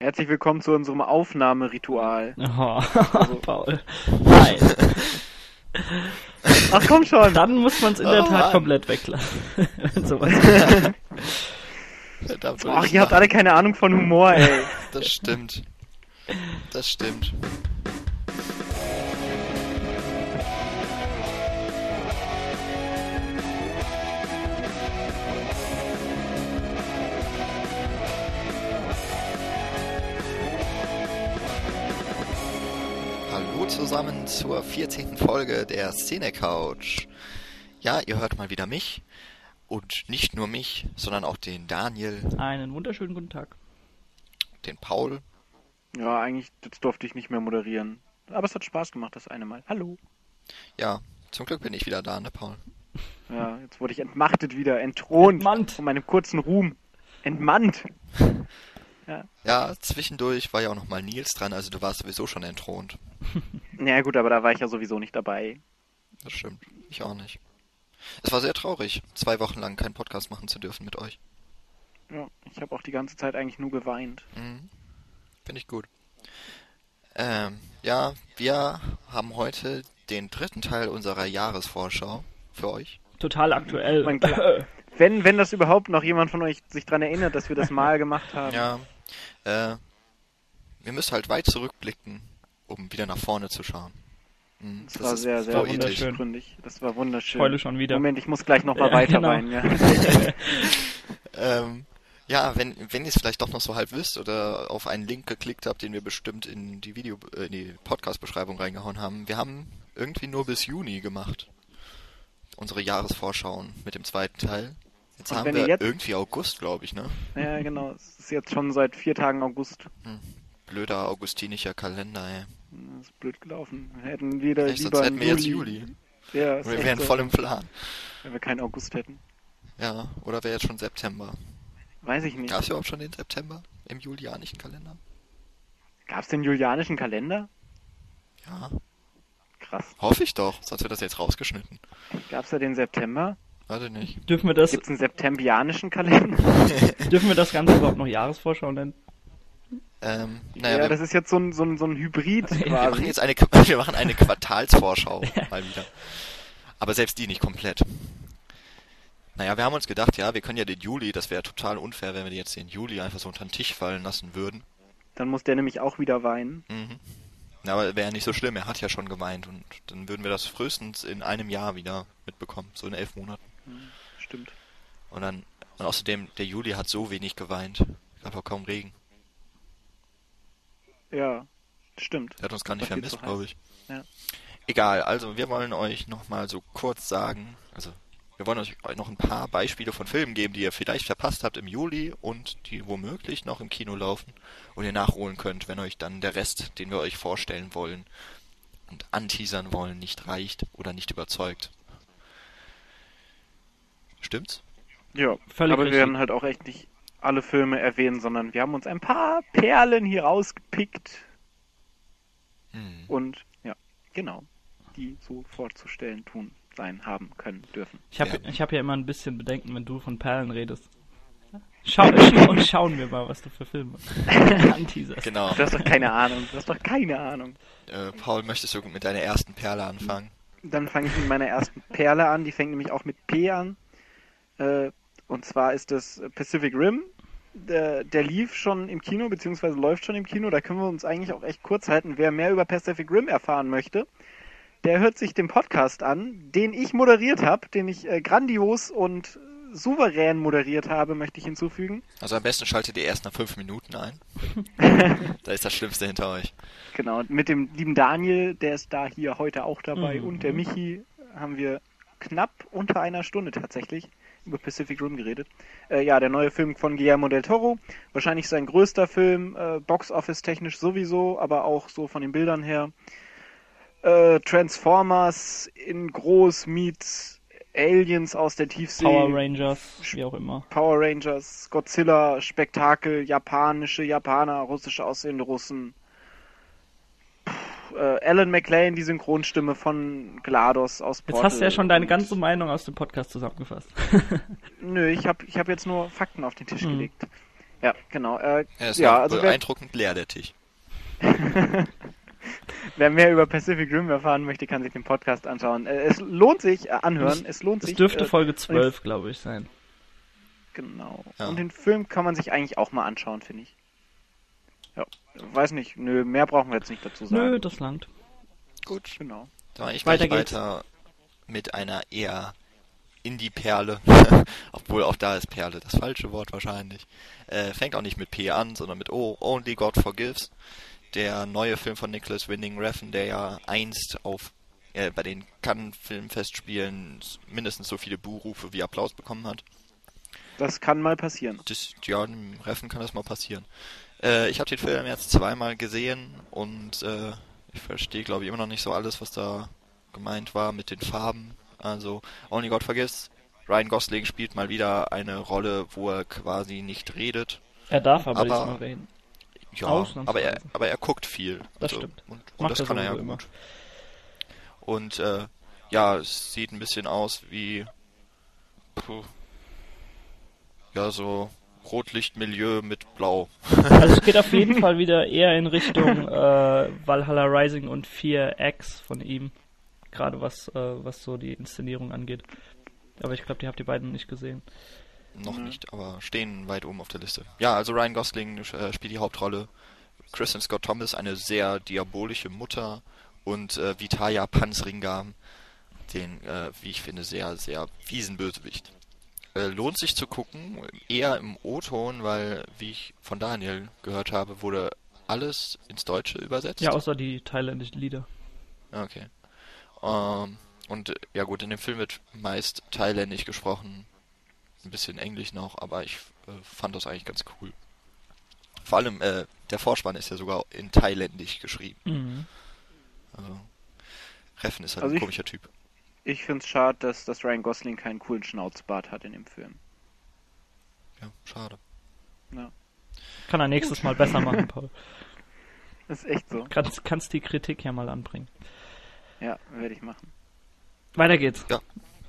Herzlich willkommen zu unserem Aufnahmeritual. Oh, Paul. Nein. Ach komm schon. Dann muss man es in der Oh, Tat Mann. komplett weglassen. Wenn sowas Ach, ihr habt alle keine Ahnung von Humor, ey. Das stimmt. Das stimmt. Zur 14. Folge der Szene Couch. Ja, ihr hört mal wieder mich. Und nicht nur mich, sondern auch den Daniel, Einen wunderschönen guten Tag. den Paul Ja, eigentlich das durfte ich nicht mehr moderieren. Aber es hat Spaß gemacht, das eine Mal. Hallo. Ja, zum Glück bin ich wieder da, ne, Paul? Ja, jetzt wurde ich entmachtet wieder, entthront Entmannt. von meinem kurzen Ruhm. Entmannt. Ja, zwischendurch war ja auch nochmal Nils dran, also du warst sowieso schon entthront. Naja gut, aber da war ich ja sowieso nicht dabei. Das stimmt. Ich auch nicht. Es war sehr traurig, zwei Wochen lang keinen Podcast machen zu dürfen mit euch. Ja, ich habe auch die ganze Zeit eigentlich nur geweint. Mhm. Finde ich gut. Ähm, ja, wir haben heute den dritten Teil unserer Jahresvorschau für euch. Total aktuell. Mein Gott. Wenn, wenn das überhaupt noch jemand von euch sich dran erinnert, dass wir das mal gemacht haben. Ja, äh, wir müssen halt weit zurückblicken, um wieder nach vorne zu schauen. Mhm, Das, war sehr, sehr wunderschön. gründig. Das war wunderschön. Heule schon wieder. Moment, ich muss gleich nochmal Ja, weiter genau. weinen, ja. Ähm, ja, wenn, wenn ihr es vielleicht doch noch so halb wisst oder auf einen Link geklickt habt, den wir bestimmt in die Video, äh, in die Podcast-Beschreibung reingehauen haben, wir haben irgendwie nur bis Juni gemacht. Unsere Jahresvorschauen mit dem zweiten Teil. Jetzt Und haben wir jetzt- irgendwie August, glaube ich, ne? Ja, genau. Es ist jetzt schon seit vier Tagen August. Blöder augustinischer Kalender, ey. Das ist blöd gelaufen. Wir hätten wieder Echt, lieber sonst hätten wir jetzt Juli. Ja, Wir wären so, voll im Plan. wenn wir keinen August hätten. Ja, oder wäre jetzt schon September. Weiß ich nicht. Gab es überhaupt schon den September im julianischen Kalender? Gab es den julianischen Kalender? Ja, Krass. hoffe ich doch, sonst wird das jetzt rausgeschnitten. Gab es da den September? Warte nicht. Dürfen wir das, Gibt es einen septembianischen Kalender? dürfen wir das Ganze überhaupt noch Jahresvorschau nennen? Ähm, naja, ja, wir, das ist jetzt so ein, so ein, so ein Hybrid Wir wir machen quasi. jetzt eine, wir machen eine Quartalsvorschau mal wieder. Aber selbst die nicht komplett. Naja, wir haben uns gedacht, ja, wir können ja den Juli, das wäre total unfair, wenn wir jetzt den Juli einfach so unter den Tisch fallen lassen würden. Dann muss der nämlich auch wieder weinen. Mhm. Na, aber wäre ja nicht so schlimm, er hat ja schon geweint und dann würden wir das frühestens in einem Jahr wieder mitbekommen, so in elf Monaten. Stimmt. Und dann, und außerdem, der Juli hat so wenig geweint. Gab auch kaum Regen. Ja, stimmt. Der hat uns gar nicht vermisst, glaube ich. Ja. Egal, also wir wollen euch nochmal so kurz sagen, also wir wollen euch noch ein paar Beispiele von Filmen geben, die ihr vielleicht verpasst habt im Juli und die womöglich noch im Kino laufen und ihr nachholen könnt, wenn euch dann der Rest, den wir euch vorstellen wollen und anteasern wollen, nicht reicht oder nicht überzeugt. Stimmt's? Ja, Völlig aber wir richtig. werden halt auch echt nicht alle Filme erwähnen, sondern wir haben uns ein paar Perlen hier rausgepickt Hm. und ja, genau, die so vorzustellen tun, sein, haben, können, dürfen. Ich habe Ja. ich hab ja immer ein bisschen Bedenken, wenn du von Perlen redest. Schau, schau, schauen wir mal, was du für Filme anteaserst. Genau. Du hast doch keine Ahnung, du hast doch keine Ahnung. Äh, Paul, möchtest du mit deiner ersten Perle anfangen? Dann fange ich mit meiner ersten Perle an, die fängt nämlich auch mit P an. Äh, und zwar ist das Pacific Rim. Der, der lief schon im Kino, beziehungsweise läuft schon im Kino. Da können wir uns eigentlich auch echt kurz halten. Wer mehr über Pacific Rim erfahren möchte, der hört sich den Podcast an, den ich moderiert habe, den ich äh, grandios und souverän moderiert habe, möchte ich hinzufügen. Also am besten schaltet ihr erst nach fünf Minuten ein. da ist das Schlimmste hinter euch. Genau, und mit dem lieben Daniel, der ist da hier heute auch dabei, Mhm. und der Michi haben wir knapp unter einer Stunde tatsächlich über Pacific Rim geredet. Äh, ja, der neue Film von Guillermo del Toro, wahrscheinlich sein größter Film, äh, Box Office technisch sowieso, aber auch so von den Bildern her. Äh, Transformers in groß meets Aliens aus der Tiefsee. Power Rangers, wie auch immer. Power Rangers, Godzilla, Spektakel, japanische Japaner, russische aussehende Russen. Äh, Alan McLean, die Synchronstimme von GLaDOS aus Jetzt Portal. hast du ja schon deine ganze Meinung aus dem Podcast zusammengefasst. Nö, ich habe ich hab jetzt nur Fakten auf den Tisch Mhm. gelegt. Ja, genau. Äh, Er ist ja, auch also wer, beeindruckend leer, der Tisch. wer mehr über Pacific Rim erfahren möchte, kann sich den Podcast anschauen. Äh, es lohnt sich, äh, anhören, es lohnt Es sich. dürfte äh, Folge 12, glaube ich, sein. Genau. Ja. Und den Film kann man sich eigentlich auch mal anschauen, finde ich. Ja, weiß nicht, nö, mehr brauchen wir jetzt nicht dazu sagen. Nö, das langt. Gut, Genau. dann mache ich Weiter weiter mit einer eher Indie-Perle. Obwohl auch da ist Perle das falsche Wort wahrscheinlich. Äh, fängt auch nicht mit P an, sondern mit O. Only God Forgives. Der neue Film von Nicholas Winding Refn, der ja einst auf äh, bei den Cannes Filmfestspielen mindestens so viele Buhrufe wie Applaus bekommen hat. Das kann mal passieren. Das, ja, im Reffen kann das mal passieren. Äh, ich habe den Film jetzt zweimal gesehen und äh, ich verstehe, glaube ich, immer noch nicht so alles, was da gemeint war mit den Farben. Also, Only God Forgives. Ryan Gosling spielt mal wieder eine Rolle, wo er quasi nicht redet. Er darf aber, Aber- diesmal reden. Ja, aber er, aber er guckt viel. Das Also, stimmt. Und, und das kann er ja gut. Und äh, ja, es sieht ein bisschen aus wie puh, ja so Rotlichtmilieu mit Blau. Also es geht auf jeden Fall wieder eher in Richtung äh, Valhalla Rising und 4X von ihm. Gerade was, äh, was so die Inszenierung angeht. Aber ich glaube, die habt ihr beiden nicht gesehen. Noch Mhm. nicht, aber stehen weit oben auf der Liste. Ja, also Ryan Gosling äh, spielt die Hauptrolle. Kristen Scott Thomas, eine sehr diabolische Mutter. Und äh, Vitaya Panzringam, den, äh, wie ich finde, sehr, sehr fiesen Bösewicht. Äh, lohnt sich zu gucken, eher im O-Ton, weil, wie ich von Daniel gehört habe, wurde alles ins Deutsche übersetzt. Ja, außer die thailändischen Lieder. Okay. Ähm, und ja gut, in dem Film wird meist thailändisch gesprochen, ein bisschen Englisch noch, aber ich äh, fand das eigentlich ganz cool. Vor allem, äh, der Vorspann ist ja sogar in thailändisch geschrieben. Mhm. Also, Reffen ist halt Also ein ich- komischer Typ. Ich finde es schade, dass, dass Ryan Gosling keinen coolen Schnauzbart hat in dem Film. Ja, schade. Ja. Kann er nächstes Mal besser machen, Paul. Das ist echt so. Kannst, kannst die Kritik ja mal anbringen. Ja, werde ich machen. Weiter geht's.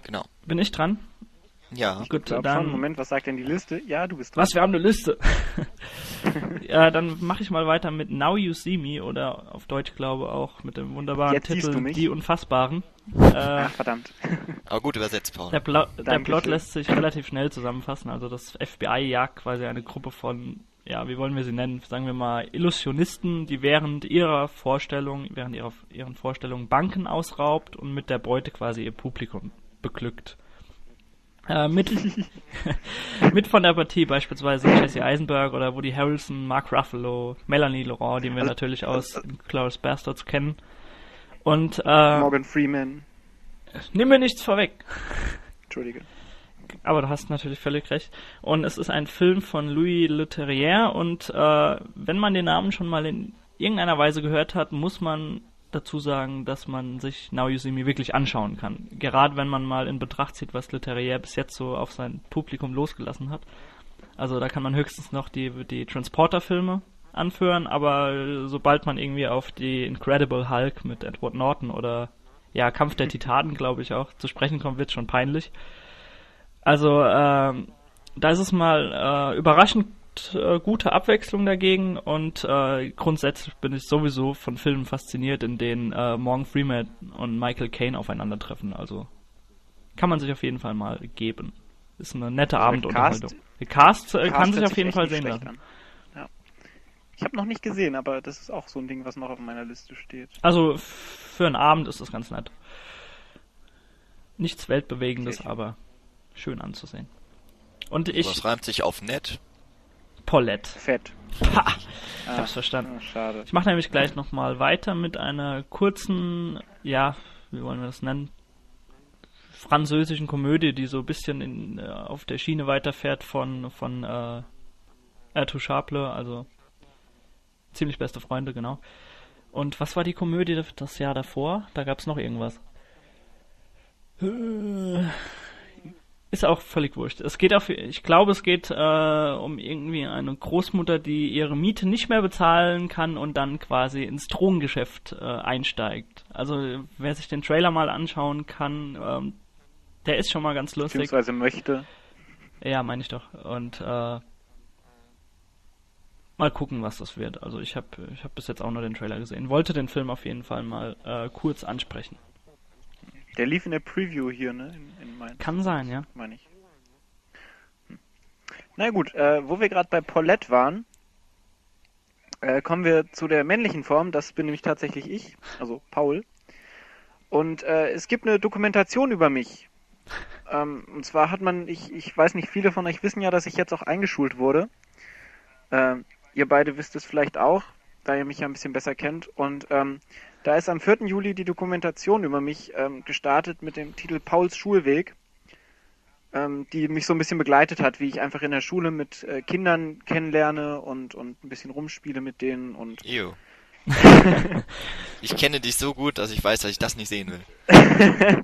Genau. Bin ich dran? Ja, Gut, Ich glaub dann. schon. Moment, was sagt denn die Liste? Ja, du bist dran. Was, wir haben eine Liste. ja, dann mache ich mal weiter mit Now You See Me oder auf Deutsch glaube auch mit dem wunderbaren Jetzt Titel. Die Unfassbaren. Äh, Ach, verdammt. aber gut übersetzt, Paul. der, Pla der. Plot lässt sich relativ schnell zusammenfassen. Also das FBI jagt quasi eine Gruppe von, ja, wie wollen wir sie nennen? Sagen wir mal Illusionisten, die während ihrer Vorstellung, während ihrer ihren Vorstellungen Banken ausraubt und mit der Beute quasi ihr Publikum beglückt. Äh, mit, mit von der Partie beispielsweise Jesse Eisenberg oder Woody Harrelson, Mark Ruffalo, Melanie Laurent, die wir Also- natürlich aus Glorious Bastards kennen. Und äh, Morgan Freeman. nimm mir nichts vorweg. Entschuldige. Aber du hast natürlich völlig recht. Und es ist ein Film von Louis Leterrier und äh, wenn man den Namen schon mal in irgendeiner Weise gehört hat, muss man dazu sagen, dass man sich Now You See Me wirklich anschauen kann. Gerade wenn man mal in Betracht zieht, was Leterrier bis jetzt so auf sein Publikum losgelassen hat. Also da kann man höchstens noch die, die Transporter-Filme anführen, aber sobald man irgendwie auf die Incredible Hulk mit Edward Norton oder ja, Kampf der Titanen, glaube ich auch, zu sprechen kommt, wird schon peinlich. Also, ähm, da ist es mal äh, überraschend äh, gute Abwechslung dagegen und äh, grundsätzlich bin ich sowieso von Filmen fasziniert, in denen äh, Morgan Freeman und Michael Caine aufeinandertreffen. Also kann man sich auf jeden Fall mal geben. Ist eine nette Also der Abendunterhaltung. Cast- Der Cast, äh, Cast kann sich auf jeden Fall sehen lassen. an. Ja. Ich habe noch nicht gesehen, aber das ist auch so ein Ding, was noch auf meiner Liste steht. Also für einen Abend ist das ganz nett. Nichts Weltbewegendes, schön. aber schön anzusehen. Und ich, Was reimt sich auf nett? Paulette. Fett. Ha, Ah, ich hab's verstanden. ah, schade. Ich mache nämlich gleich nochmal weiter mit einer kurzen, ja, wie wollen wir das nennen? Französischen Komödie, die so ein bisschen in, äh, auf der Schiene weiterfährt von, von äh, Intouchable, also ziemlich beste Freunde, genau. Und was war die Komödie das Jahr davor? Da gab's noch irgendwas. Ist auch völlig wurscht. Es geht auf, ich glaube, es geht äh, um irgendwie eine Großmutter, die ihre Miete nicht mehr bezahlen kann und dann quasi ins Drogengeschäft äh, einsteigt. Also wer sich den Trailer mal anschauen kann, ähm, der ist schon mal ganz lustig. Beziehungsweise möchte. Ja, meine ich doch. Und äh, mal gucken, was das wird. Also ich habe ich hab bis jetzt auch nur den Trailer gesehen. Wollte den Film auf jeden Fall mal äh, kurz ansprechen. Der lief in der Preview hier, ne? In, in Mainz. Kann sein, ja. Meine ich. Hm. Na gut, äh, wo wir gerade bei Paulette waren, äh, kommen wir zu der männlichen Form. Das bin nämlich tatsächlich ich, also Paul. Und äh, es gibt eine Dokumentation über mich. Ähm, und zwar hat man, ich, ich weiß nicht, viele von euch wissen ja, dass ich jetzt auch eingeschult wurde. Ähm, ihr beide wisst es vielleicht auch, da ihr mich ja ein bisschen besser kennt. Und ähm, da ist am 4. Juli die Dokumentation über mich ähm, gestartet mit dem Titel Pauls Schulweg, ähm, die mich so ein bisschen begleitet hat, wie ich einfach in der Schule mit äh, Kindern kennenlerne und, und ein bisschen rumspiele mit denen und Ew. ich kenne dich so gut, dass ich weiß, dass ich das nicht sehen will.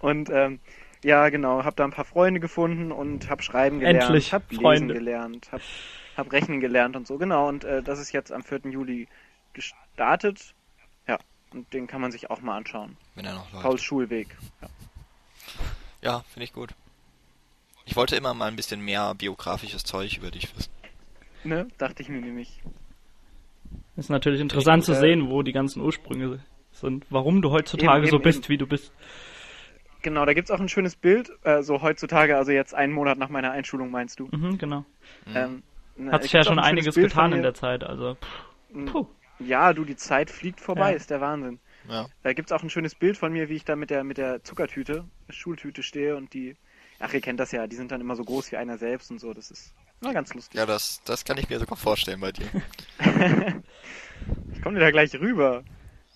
und ähm, ja, genau, habe da ein paar Freunde gefunden und habe schreiben gelernt, Endlich habe lesen Freunde. gelernt, habe hab rechnen gelernt und so, genau. Und äh, das ist jetzt am 4. Juli gestartet. Und den kann man sich auch mal anschauen. Wenn er noch läuft. Pauls Schulweg. Ja. Ja, finde ich gut. Ich wollte immer mal ein bisschen mehr biografisches Zeug über dich wissen. Ne? Dachte ich mir nämlich. Ist natürlich interessant zu Äh, sehen, wo die ganzen Ursprünge sind. Warum du heutzutage Eben, so eben, bist, eben. wie du bist. Genau, da gibt's auch ein schönes Bild, äh, so heutzutage, also jetzt einen Monat nach meiner Einschulung, meinst du? Mhm, genau. Ähm, ne, Hat sich gibt's ja schon ein einiges Bild getan in der Zeit, also. Puh. Ja, du, die Zeit fliegt vorbei, Ja. ist der Wahnsinn. Ja. Da gibt's auch ein schönes Bild von mir, wie ich da mit der mit der Zuckertüte, Schultüte stehe und die, ach ihr kennt das ja, die sind dann immer so groß wie einer selbst und so. Das ist na ganz lustig. Ja, das, das kann ich mir sogar vorstellen bei dir. Ich komme dir da gleich rüber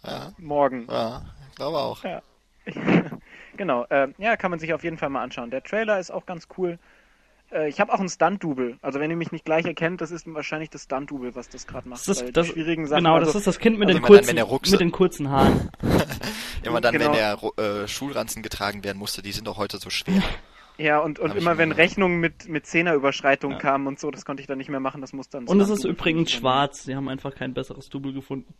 Ja, morgen. ja ich glaube auch. Ja. genau, äh, ja, kann man sich auf jeden Fall mal anschauen. Der Trailer ist auch ganz cool. Äh, ich habe auch ein Stunt-Double. Also wenn ihr mich nicht gleich erkennt, das ist wahrscheinlich das Stunt-Double, was das gerade macht. Das ist, das, schwierigen Sachen, genau, also, das ist das Kind mit, also den, dann, kurzen, Rucksack- mit den kurzen Haaren. Immer dann, Genau. wenn der äh, Schulranzen getragen werden musste, die sind doch heute so schwer. Ja, und, und Hab immer wenn Rechnungen mit, mit Zehnerüberschreitungen Ja. kamen und so, das konnte ich dann nicht mehr machen, das muss dann... Und es ist übrigens schwarz. Sie haben einfach kein besseres Double gefunden.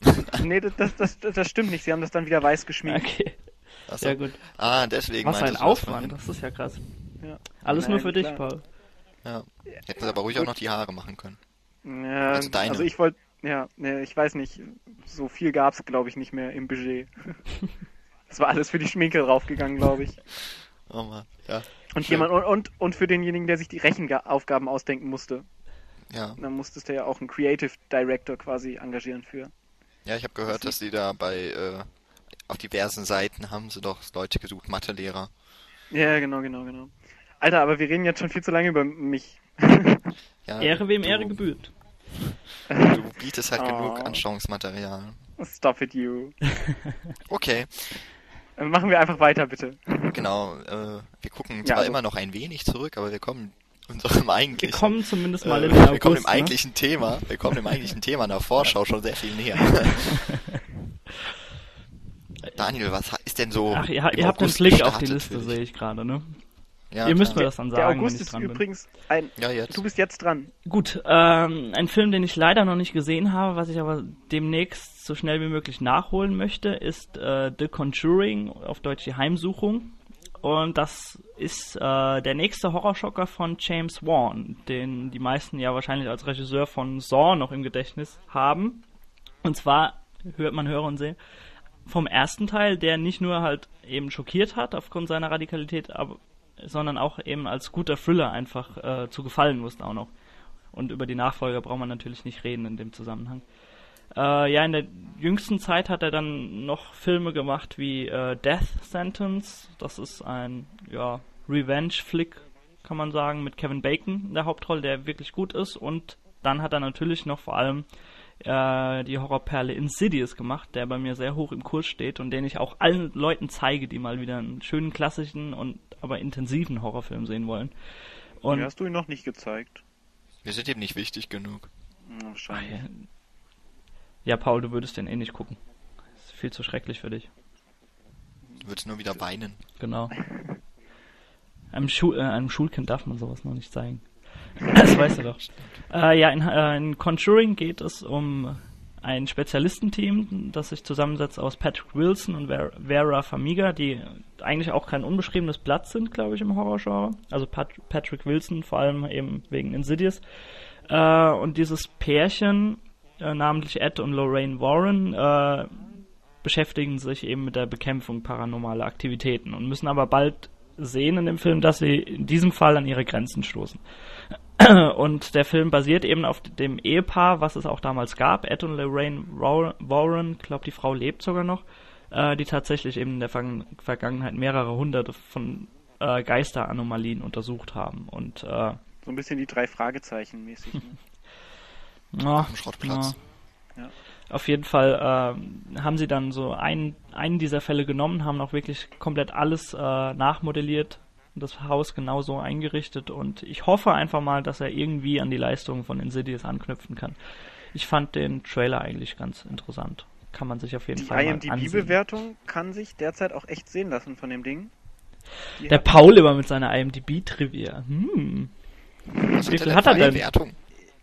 Nee, das, das, das, das stimmt nicht. Sie haben das dann wieder weiß geschminkt. Okay, Achso. ja gut. Ah, deswegen Was ein Aufwand, das ist ja krass. Ja. Alles Nein, nur für dich, klar. Paul. Ja. Hätten sie aber ruhig auch noch die Haare machen können. Ja, Also deine. also ich wollte, ja, ne, ich weiß nicht, so viel gab's glaube ich nicht mehr im Budget. Das war alles für die Schminke draufgegangen, glaube ich. Oh Mann, ja. Und Schön. jemand und, und, und für denjenigen, der sich die Rechenaufgaben ausdenken musste. Ja, Dann musstest du ja auch einen Creative Director quasi engagieren für. ja ich habe gehört, dass sie da bei äh, auf diversen Seiten haben sie doch Leute gesucht, Mathelehrer. Ja, genau, genau, genau. Alter, aber wir reden jetzt schon viel zu lange über mich. Ja, Ehre wem du, Ehre gebührt. Du bietest halt Oh. genug Anschauungsmaterial. Stop it, you. Okay, Dann machen wir einfach weiter, bitte. genau. Äh, wir gucken Ja, zwar also- immer noch ein wenig zurück, aber wir kommen unserem Wir eigentlichen. kommen zumindest mal äh, in den August. wir kommen dem ne? eigentlichen Thema, wir kommen dem eigentlichen Thema in der Vorschau schon sehr viel näher. Daniel, was ist denn so? Ach, ihr, im ihr habt den August Blick auf die Liste, sehe ich gerade, ne? Ja, ihr müsst mir das dann Der sagen, wenn August ich ist übrigens ein. Ja, jetzt. Du bist jetzt dran. Gut, ähm, ein Film, den ich leider noch nicht gesehen habe, was ich aber demnächst so schnell wie möglich nachholen möchte, ist äh, The Conjuring, auf Deutsch die Heimsuchung. Und das ist äh, der nächste Horrorschocker von James Wan, den die meisten ja wahrscheinlich als Regisseur von Saw noch im Gedächtnis haben. Und zwar hört man höre und sehe vom ersten Teil, der nicht nur halt eben schockiert hat aufgrund seiner Radikalität, aber, sondern auch eben als guter Thriller einfach äh, zu gefallen wusste auch noch. Und über die Nachfolger braucht man natürlich nicht reden in dem Zusammenhang. Äh, ja, in der jüngsten Zeit hat er dann noch Filme gemacht wie äh, Death Sentence. Das ist ein ja, Revenge-Flick, kann man sagen, mit Kevin Bacon in der Hauptrolle, der wirklich gut ist. Und dann hat er natürlich noch vor allem äh, die Horrorperle Insidious gemacht, der bei mir sehr hoch im Kurs steht und den ich auch allen Leuten zeige, die mal wieder einen schönen klassischen und aber intensiven Horrorfilm sehen wollen. Und Mir hast du ihn noch nicht gezeigt. Wir sind eben nicht wichtig genug. Hm, Ach, Wahrscheinlich. ja. ja, Paul, du würdest den eh nicht gucken. Ist viel zu schrecklich für dich. Du würdest nur wieder weinen. Genau. Einem, Schu äh, einem Schulkind darf man sowas noch nicht zeigen. Das weißt du doch. Äh, ja, in, äh, in Conjuring geht es um ein Spezialistenteam, das sich zusammensetzt aus Patrick Wilson und Vera, Vera Famiga, die eigentlich auch kein unbeschriebenes Blatt sind, glaube ich, im Horrorgenre. Also Pat Patrick Wilson, vor allem eben wegen Insidious. Äh, und dieses Pärchen, äh, namentlich Ed und Lorraine Warren, äh, beschäftigen sich eben mit der Bekämpfung paranormaler Aktivitäten und müssen aber bald sehen in dem Film, dass sie in diesem Fall an ihre Grenzen stoßen. Und der Film basiert eben auf dem Ehepaar, was es auch damals gab, Ed und Lorraine Warren, ich glaube die Frau lebt sogar noch, äh, die tatsächlich eben in der Vergangenheit mehrere hunderte von äh, Geisteranomalien untersucht haben. Und äh, so ein bisschen die drei Fragezeichen mäßig. Ne? ja, Schrottplatz. Ja. Auf jeden Fall äh, haben sie dann so einen, einen dieser Fälle genommen, haben auch wirklich komplett alles äh, nachmodelliert, das Haus genauso eingerichtet und ich hoffe einfach mal, dass er irgendwie an die Leistungen von Insidious anknüpfen kann. Ich fand den Trailer eigentlich ganz interessant. Kann man sich auf jeden die Fall mal ansehen. Die IMDb-Bewertung kann sich derzeit auch echt sehen lassen von dem Ding. Die der Paul immer mit seiner IMDb-Trivia. Hm. Wie viel hat er denn? Wertung?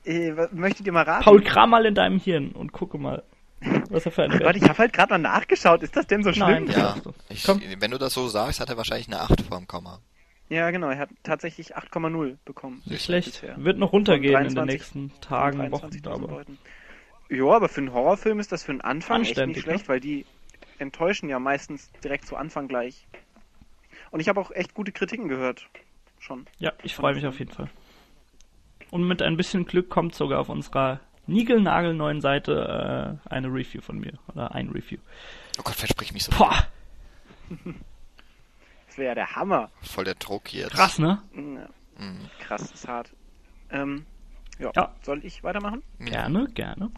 Äh, möchtet ihr mal raten? Paul, kram mal in deinem Hirn und gucke mal, was er für eine Warte, ich habe halt gerade mal nachgeschaut. Ist das denn so schlimm? Nein, ja. Ich, wenn du das so sagst, hat er wahrscheinlich eine 8 vorm Komma. Ja, genau. Er hat tatsächlich 8,0 bekommen. Nicht schlecht. Bisher. Wird noch runtergehen 23, in den nächsten Tagen, Wochen, aber. Ja, aber für einen Horrorfilm ist das für einen Anfang echt nicht schlecht, ne? weil die enttäuschen ja meistens direkt zu Anfang gleich. Und ich habe auch echt gute Kritiken gehört. Schon. Ja, ich freue mich auf jeden Fall. Und mit ein bisschen Glück kommt sogar auf unserer niegelnagelneuen Seite äh, eine Review von mir. Oder ein Review. Oh Gott, versprich mich so. Boah! das wäre ja der Hammer. Voll der Druck jetzt. Krass, ne? Ja. Mhm. Krass, ist hart. Ähm, ja. ja. Soll ich weitermachen? Gerne, gerne.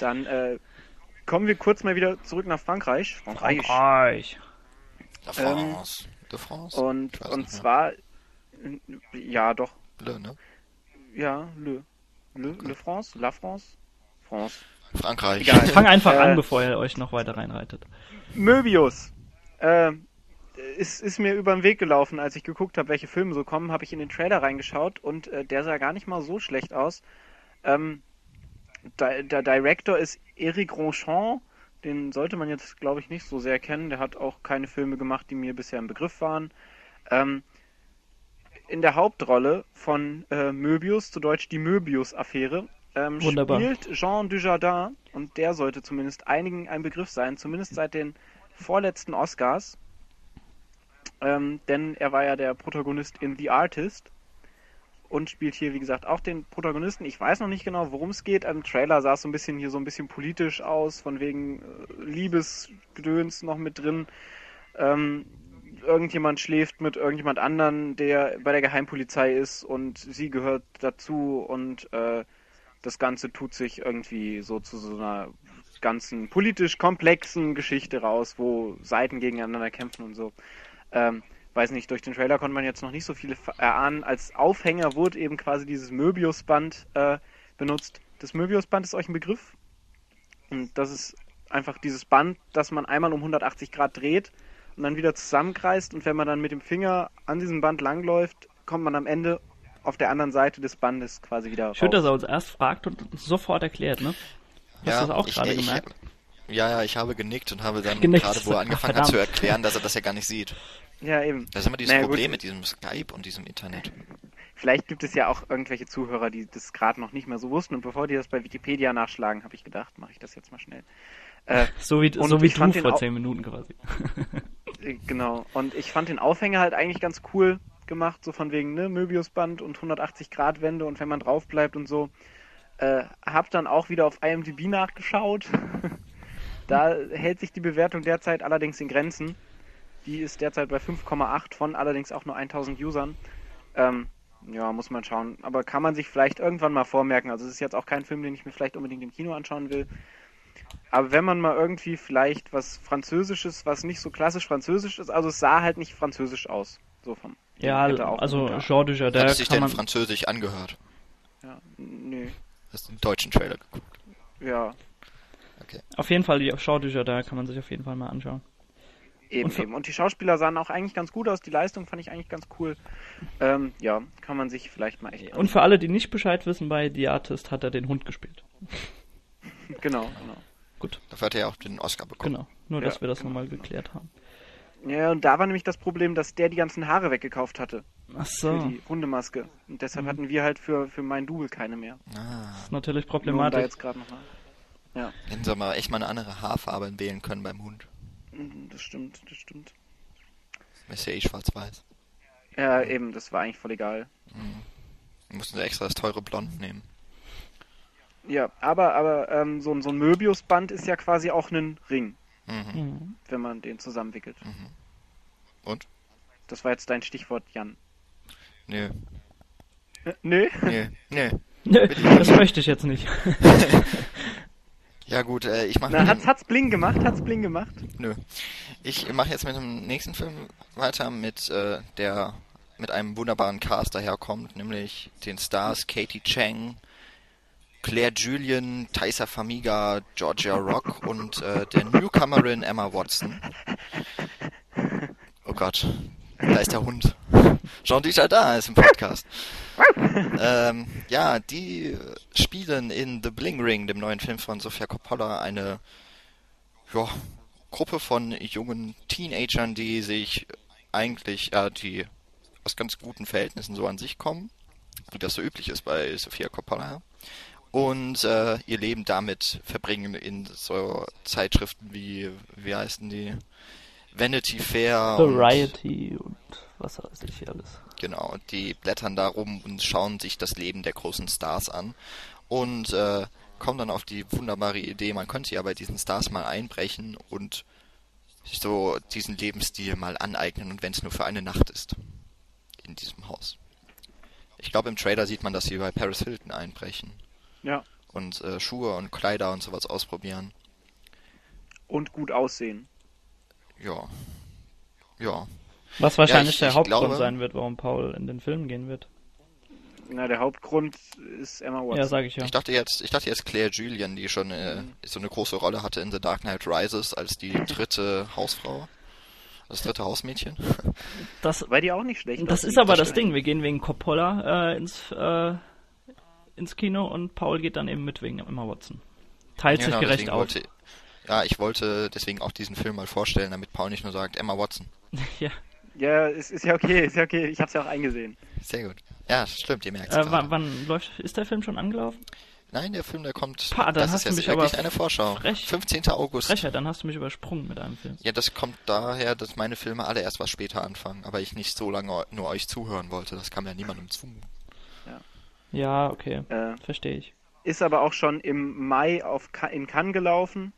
Dann äh, kommen wir kurz mal wieder zurück nach Frankreich. Frankreich. Frankreich. La France. Ähm, De France. Und, und zwar, ja, doch. Le, ne? Ja, Le. Le, Le France? La France? France. Frankreich. Egal. Fang einfach äh, an, bevor ihr euch noch weiter reinreitet. Möbius. Äh, ist, ist mir über den Weg gelaufen, als ich geguckt habe, welche Filme so kommen, habe ich in den Trailer reingeschaut und äh, der sah gar nicht mal so schlecht aus. Ähm, der, der Director ist Eric Ronchamp, den sollte man jetzt, glaube ich, nicht so sehr kennen. Der hat auch keine Filme gemacht, die mir bisher im Begriff waren. Ähm, in der Hauptrolle von äh, Möbius, zu Deutsch die Möbius-Affäre, ähm, spielt Jean Dujardin und der sollte zumindest einigen ein Begriff sein, zumindest seit den vorletzten Oscars. Ähm, denn er war ja der Protagonist in The Artist und spielt hier, wie gesagt, auch den Protagonisten. Ich weiß noch nicht genau, worum es geht. Im Trailer sah es so ein bisschen hier so ein bisschen politisch aus, von wegen äh, Liebesgedöns noch mit drin. Ähm, irgendjemand schläft mit irgendjemand anderen, der bei der Geheimpolizei ist und sie gehört dazu und äh, das Ganze tut sich irgendwie so zu so einer ganzen politisch komplexen Geschichte raus, wo Seiten gegeneinander kämpfen und so. Ähm, weiß nicht, durch den Trailer konnte man jetzt noch nicht so viele erahnen. Als Aufhänger wurde eben quasi dieses Möbiusband äh, benutzt. Das Möbiusband ist euch ein Begriff? Und das ist einfach dieses Band, das man einmal um 180 Grad dreht und dann wieder zusammenkreist und wenn man dann mit dem Finger an diesem Band langläuft, kommt man am Ende auf der anderen Seite des Bandes quasi wieder Schön, raus. dass er uns erst fragt und sofort erklärt, ne? Hast ja, du das auch gerade gemerkt? Ja, ja, ich habe genickt und habe dann gerade, wo er angefangen Ach, hat zu erklären, dass er das ja gar nicht sieht. Ja, eben. Das ist immer dieses naja, Problem gut. mit diesem Skype und diesem Internet. Vielleicht gibt es ja auch irgendwelche Zuhörer, die das gerade noch nicht mehr so wussten und bevor die das bei Wikipedia nachschlagen, habe ich gedacht, mache ich das jetzt mal schnell. Äh, so wie, so wie du vor zehn Minuten quasi. Äh, genau. Und ich fand den Aufhänger halt eigentlich ganz cool gemacht, so von wegen ne Möbiusband und 180 Grad Wände und wenn man drauf bleibt und so. Äh, hab dann auch wieder auf IMDb nachgeschaut. da hält sich die Bewertung derzeit allerdings in Grenzen. Die ist derzeit bei 5,8 von allerdings auch nur 1000 Usern. Ähm, ja, muss man schauen. Aber kann man sich vielleicht irgendwann mal vormerken. Also es ist jetzt auch kein Film, den ich mir vielleicht unbedingt im Kino anschauen will. Aber wenn man mal irgendwie vielleicht was Französisches, was nicht so klassisch französisch ist, also es sah halt nicht französisch aus. So vom. Ja, also Jean Dujardin. Hat es sich denn man... französisch angehört? Ja, nö. Hast du den deutschen Trailer geguckt? Ja. Okay. Auf jeden Fall, die Jean Dujardin kann man sich auf jeden Fall mal anschauen. Eben, und, eben. und die Schauspieler sahen auch eigentlich ganz gut aus. Die Leistung fand ich eigentlich ganz cool. Ähm, ja, kann man sich vielleicht mal echt. Und für alle, die nicht Bescheid wissen, bei The Artist hat er den Hund gespielt. genau, genau. Gut. Dafür hat er ja auch den Oscar bekommen. Genau, nur dass ja, wir das genau, nochmal geklärt haben. Ja, und da war nämlich das Problem, dass der die ganzen Haare weggekauft hatte Ach für so, die Hundemaske. Und deshalb Mhm. hatten wir halt für, für meinen Double keine mehr. Ah, ist natürlich Nur um da problematisch. jetzt gerade nochmal. Ja, hätten sie mal echt mal eine andere Haarfarbe wählen können beim Hund. mm, das stimmt, das stimmt. Ist ja eh schwarz-weiß. Ja, eben, das war eigentlich voll egal. Mhm. Mussten sie extra das teure Blond nehmen. Ja, aber, aber ähm, so, ein- so ein Möbiusband ist ja quasi auch ein Ring, Mhm. Mhm. wenn man den zusammenwickelt. Mhm. Und? Das war jetzt dein Stichwort, Jan. Nö, Äh, nö? nö, nö. Nö, das möchte ich jetzt nicht. Ja gut, äh, ich mache Na, hat's, hat's bling gemacht? Hat's bling gemacht? Nö. Ich mache jetzt mit dem nächsten Film weiter mit äh, der mit einem wunderbaren Cast daherkommt, nämlich den Stars Katie Chang, Claire Julian, Taisa Famiga, Georgia Rock und äh, der Newcomerin Emma Watson. Oh Gott, da ist der Hund. Jean-Dieter da ist im Podcast. ähm, ja, die spielen in The Bling Ring, dem neuen Film von Sofia Coppola, eine ja, Gruppe von jungen Teenagern, die sich eigentlich, äh, die aus ganz guten Verhältnissen so an sich kommen, wie das so üblich ist bei Sofia Coppola, und äh, ihr Leben damit verbringen in so Zeitschriften wie, wie heißen die? Vanity Fair. und- Variety und was weiß ich hier alles. Genau, die blättern da rum und schauen sich das Leben der großen Stars an und äh, kommen dann auf die wunderbare Idee, man könnte ja bei diesen Stars mal einbrechen und sich so diesen Lebensstil mal aneignen und wenn es nur für eine Nacht ist in diesem Haus. Ich glaube im Trailer sieht man, dass sie bei Paris Hilton einbrechen Ja. und äh, Schuhe und Kleider und sowas ausprobieren. Und gut aussehen. Ja. Ja. Was wahrscheinlich ich- der ich Hauptgrund glaube- sein wird, warum Paul in den Film gehen wird. Na, der Hauptgrund ist Emma Watson. Ja, sage ich ja. Ich dachte jetzt, ich dachte jetzt Claire Julian, die schon äh, so eine große Rolle hatte in The Dark Knight Rises als die dritte Hausfrau, das dritte Hausmädchen. Das, Weil die auch nicht schlecht das ist aber das Ding. Wir gehen wegen Coppola äh, ins, äh, ins Kino und Paul geht dann eben mit wegen Emma Watson. Teilt sich Genau, gerecht auf. wollte, ja, ich wollte deswegen auch diesen Film mal vorstellen, damit Paul nicht nur sagt Emma Watson. ja. Ja, ist, ist ja okay, ist ja okay. Ich hab's ja auch eingesehen. Sehr gut. Ja, stimmt, ihr merkt Äh, es wann, wann läuft, ist der Film schon angelaufen? Nein, der Film, der kommt. Pa, dann das hast ist du jetzt mich wirklich aber eine Vorschau. frech- 15. August. Frecher, dann hast du mich übersprungen mit einem Film. Ja, das kommt daher, dass meine Filme alle erst was später anfangen, aber ich nicht so lange nur euch zuhören wollte. Das kam ja niemandem zu. Ja, okay. Äh, Verstehe ich. ist aber auch schon im Mai auf in Cannes gelaufen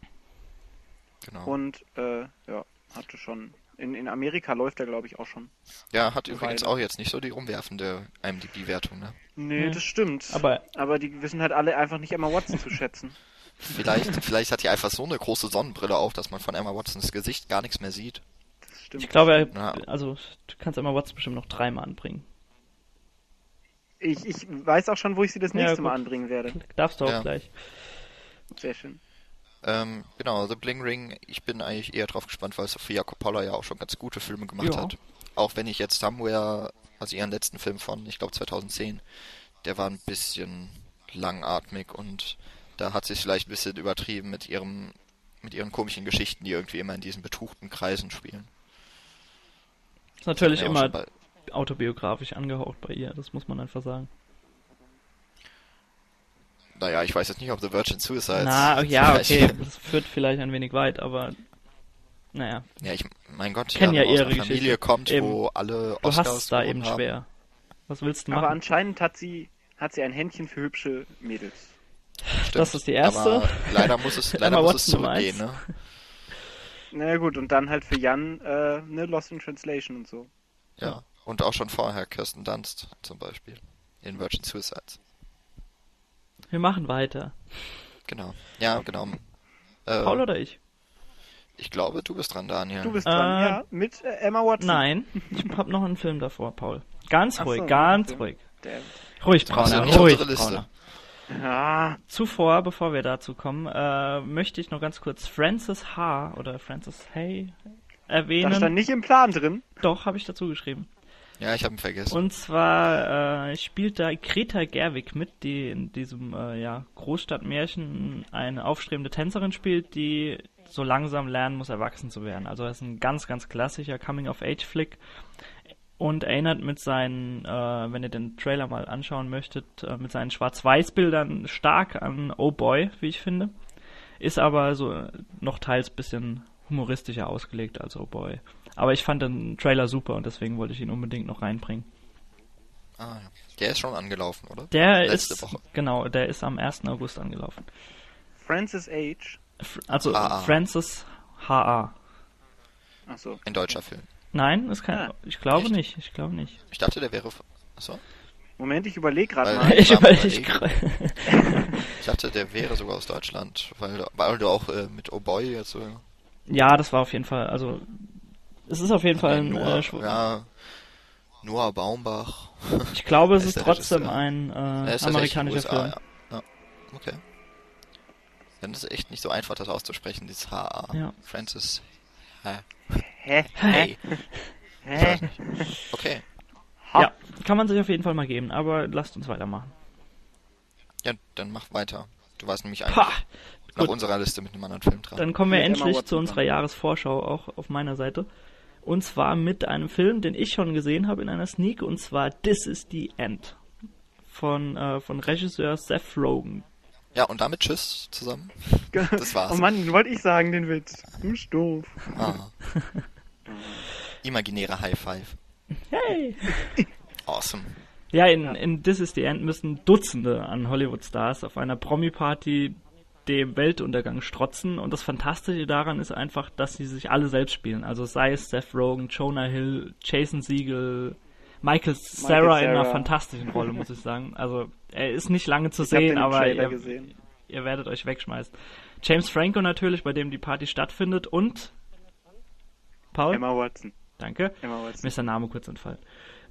Genau. und äh, ja, hatte schon. In, in Amerika läuft er, glaube ich, auch schon. ja, hat übrigens Weile. auch jetzt nicht so die umwerfende IMDb-Wertung, ne? Nee, Ja. das stimmt. Aber Aber die wissen halt alle einfach nicht Emma Watson zu schätzen. Vielleicht, vielleicht hat die einfach so eine große Sonnenbrille auf, dass man von Emma Watsons Gesicht gar nichts mehr sieht. Das stimmt. ich glaube, Ja. also du kannst Emma Watson bestimmt noch dreimal anbringen. Ich, ich weiß auch schon, wo ich sie das Ja, nächste gut. Mal anbringen werde. Darfst du auch Ja. gleich. Sehr schön. Ähm, genau, The Bling Ring, ich bin eigentlich eher drauf gespannt, weil Sofia Coppola ja auch schon ganz gute Filme gemacht Ja. hat. Auch wenn ich jetzt Somewhere, also ihren letzten Film von, ich glaube 2010, der war ein bisschen langatmig und da hat sie es vielleicht ein bisschen übertrieben mit ihrem, mit ihren komischen Geschichten, die irgendwie immer in diesen betuchten Kreisen spielen. Ist natürlich immer autobiografisch angehaucht bei ihr, das muss man einfach sagen. Naja, ich weiß jetzt nicht, ob The Virgin Suicides. Na, ja, okay, das führt vielleicht ein wenig weit, aber naja, Ja, ich, mein Gott, Kennen ja aus ihre Familie Geschichte. kommt, Eben. wo alle du Oscars hast es da eben haben. schwer. Was willst du Aber machen? anscheinend hat sie, hat sie ein Händchen für hübsche Mädels. Stimmt. Das ist die erste. Aber leider muss es, leider muss es zurückgehen, ne? Na ja, gut, und dann halt für Jan äh, ne Lost in Translation und so. Ja. Und auch schon vorher Kirsten Dunst zum Beispiel. In Virgin Suicides. Wir machen weiter. Genau. Ja, genau. Äh, Paul oder ich? ich glaube, du bist dran, Daniel. Du bist dran, Äh, ja, mit äh, Emma Watson. Nein, ich hab noch einen Film davor, Paul. Ganz ruhig, so, ganz okay. ruhig. Der, Ruhig, Brauner, ruhig. Brauner. ja, Zuvor, bevor wir dazu kommen, äh, möchte ich noch ganz kurz Francis H. oder Francis Hay da stand erwähnen. nicht im Plan drin. Doch, habe ich dazu geschrieben. Ja, ich habe ihn vergessen. Und zwar äh, spielt da Greta Gerwig mit, die in diesem äh, ja, Großstadtmärchen eine aufstrebende Tänzerin spielt, die so langsam lernen muss, erwachsen zu werden. Also das ist ein ganz, ganz klassischer Coming-of-Age-Flick und erinnert mit seinen, äh, wenn ihr den Trailer mal anschauen möchtet, äh, mit seinen Schwarz-Weiß-Bildern stark an Oh Boy, wie ich finde. Ist aber so noch teils bisschen humoristischer ausgelegt als Oh Boy. Aber ich fand den Trailer super und deswegen wollte ich ihn unbedingt noch reinbringen. Ah, ja. Der ist schon angelaufen, oder? Der Letzte ist, Woche. genau, der ist am 1. August angelaufen. Francis H. Also H.A.. Francis H.A. Achso. Ein deutscher Film. Nein, ist kein, Ah, ich glaube echt? nicht, ich glaube nicht. Ich dachte, der wäre. Achso. Moment, ich überlege gerade mal. Ich überlege gerade. Ich dachte, der wäre sogar aus Deutschland, weil, weil du auch äh, mit Oh Boy jetzt so. Ja, das war auf jeden Fall, also es ist auf jeden Fall ein, Noah, äh, ja, Noah Baumbach. ich glaube, es ist trotzdem Regisseur? ein Er äh, ist amerikanischer tatsächlich Film. USA, Ja. ja. Okay. Dann ist es echt nicht so einfach, das auszusprechen, dieses HA. Ja. Francis. Hä? Hä? Hey. Hä? Okay. Ha. Ja, kann man sich auf jeden Fall mal geben, aber lasst uns weitermachen. Ja, dann mach weiter. Du warst nämlich eigentlich Pah, nach gut. unserer Liste mit einem anderen Film dran. dann kommen wir endlich zu unserer. Jahresvorschau auch auf meiner Seite. Und zwar mit einem Film, den ich schon gesehen habe in einer Sneak, und zwar This is the End. Von, äh, von Regisseur Seth Rogen. Ja, und damit tschüss zusammen. Das war's. Oh Mann, den wollte ich sagen, den Witz. Du bist doof. Ah. Imaginäre High Five. Hey! Awesome. Ja, in, in This is the End müssen Dutzende an Hollywood-Stars auf einer Promi-Party dem Weltuntergang strotzen. Und das Fantastische daran ist einfach, dass sie sich alle selbst spielen. Also sei es Seth Rogen, Jonah Hill, Jason Segel, Michael Sarah in einer fantastischen Rolle, muss ich sagen. Also er ist nicht lange zu Ich sehen, aber ihr, ihr werdet euch wegschmeißen. James Franco natürlich, bei dem die Party stattfindet. Und Paul, Emma Watson. danke. Emma Mir Watson. ist der Name kurz entfallen.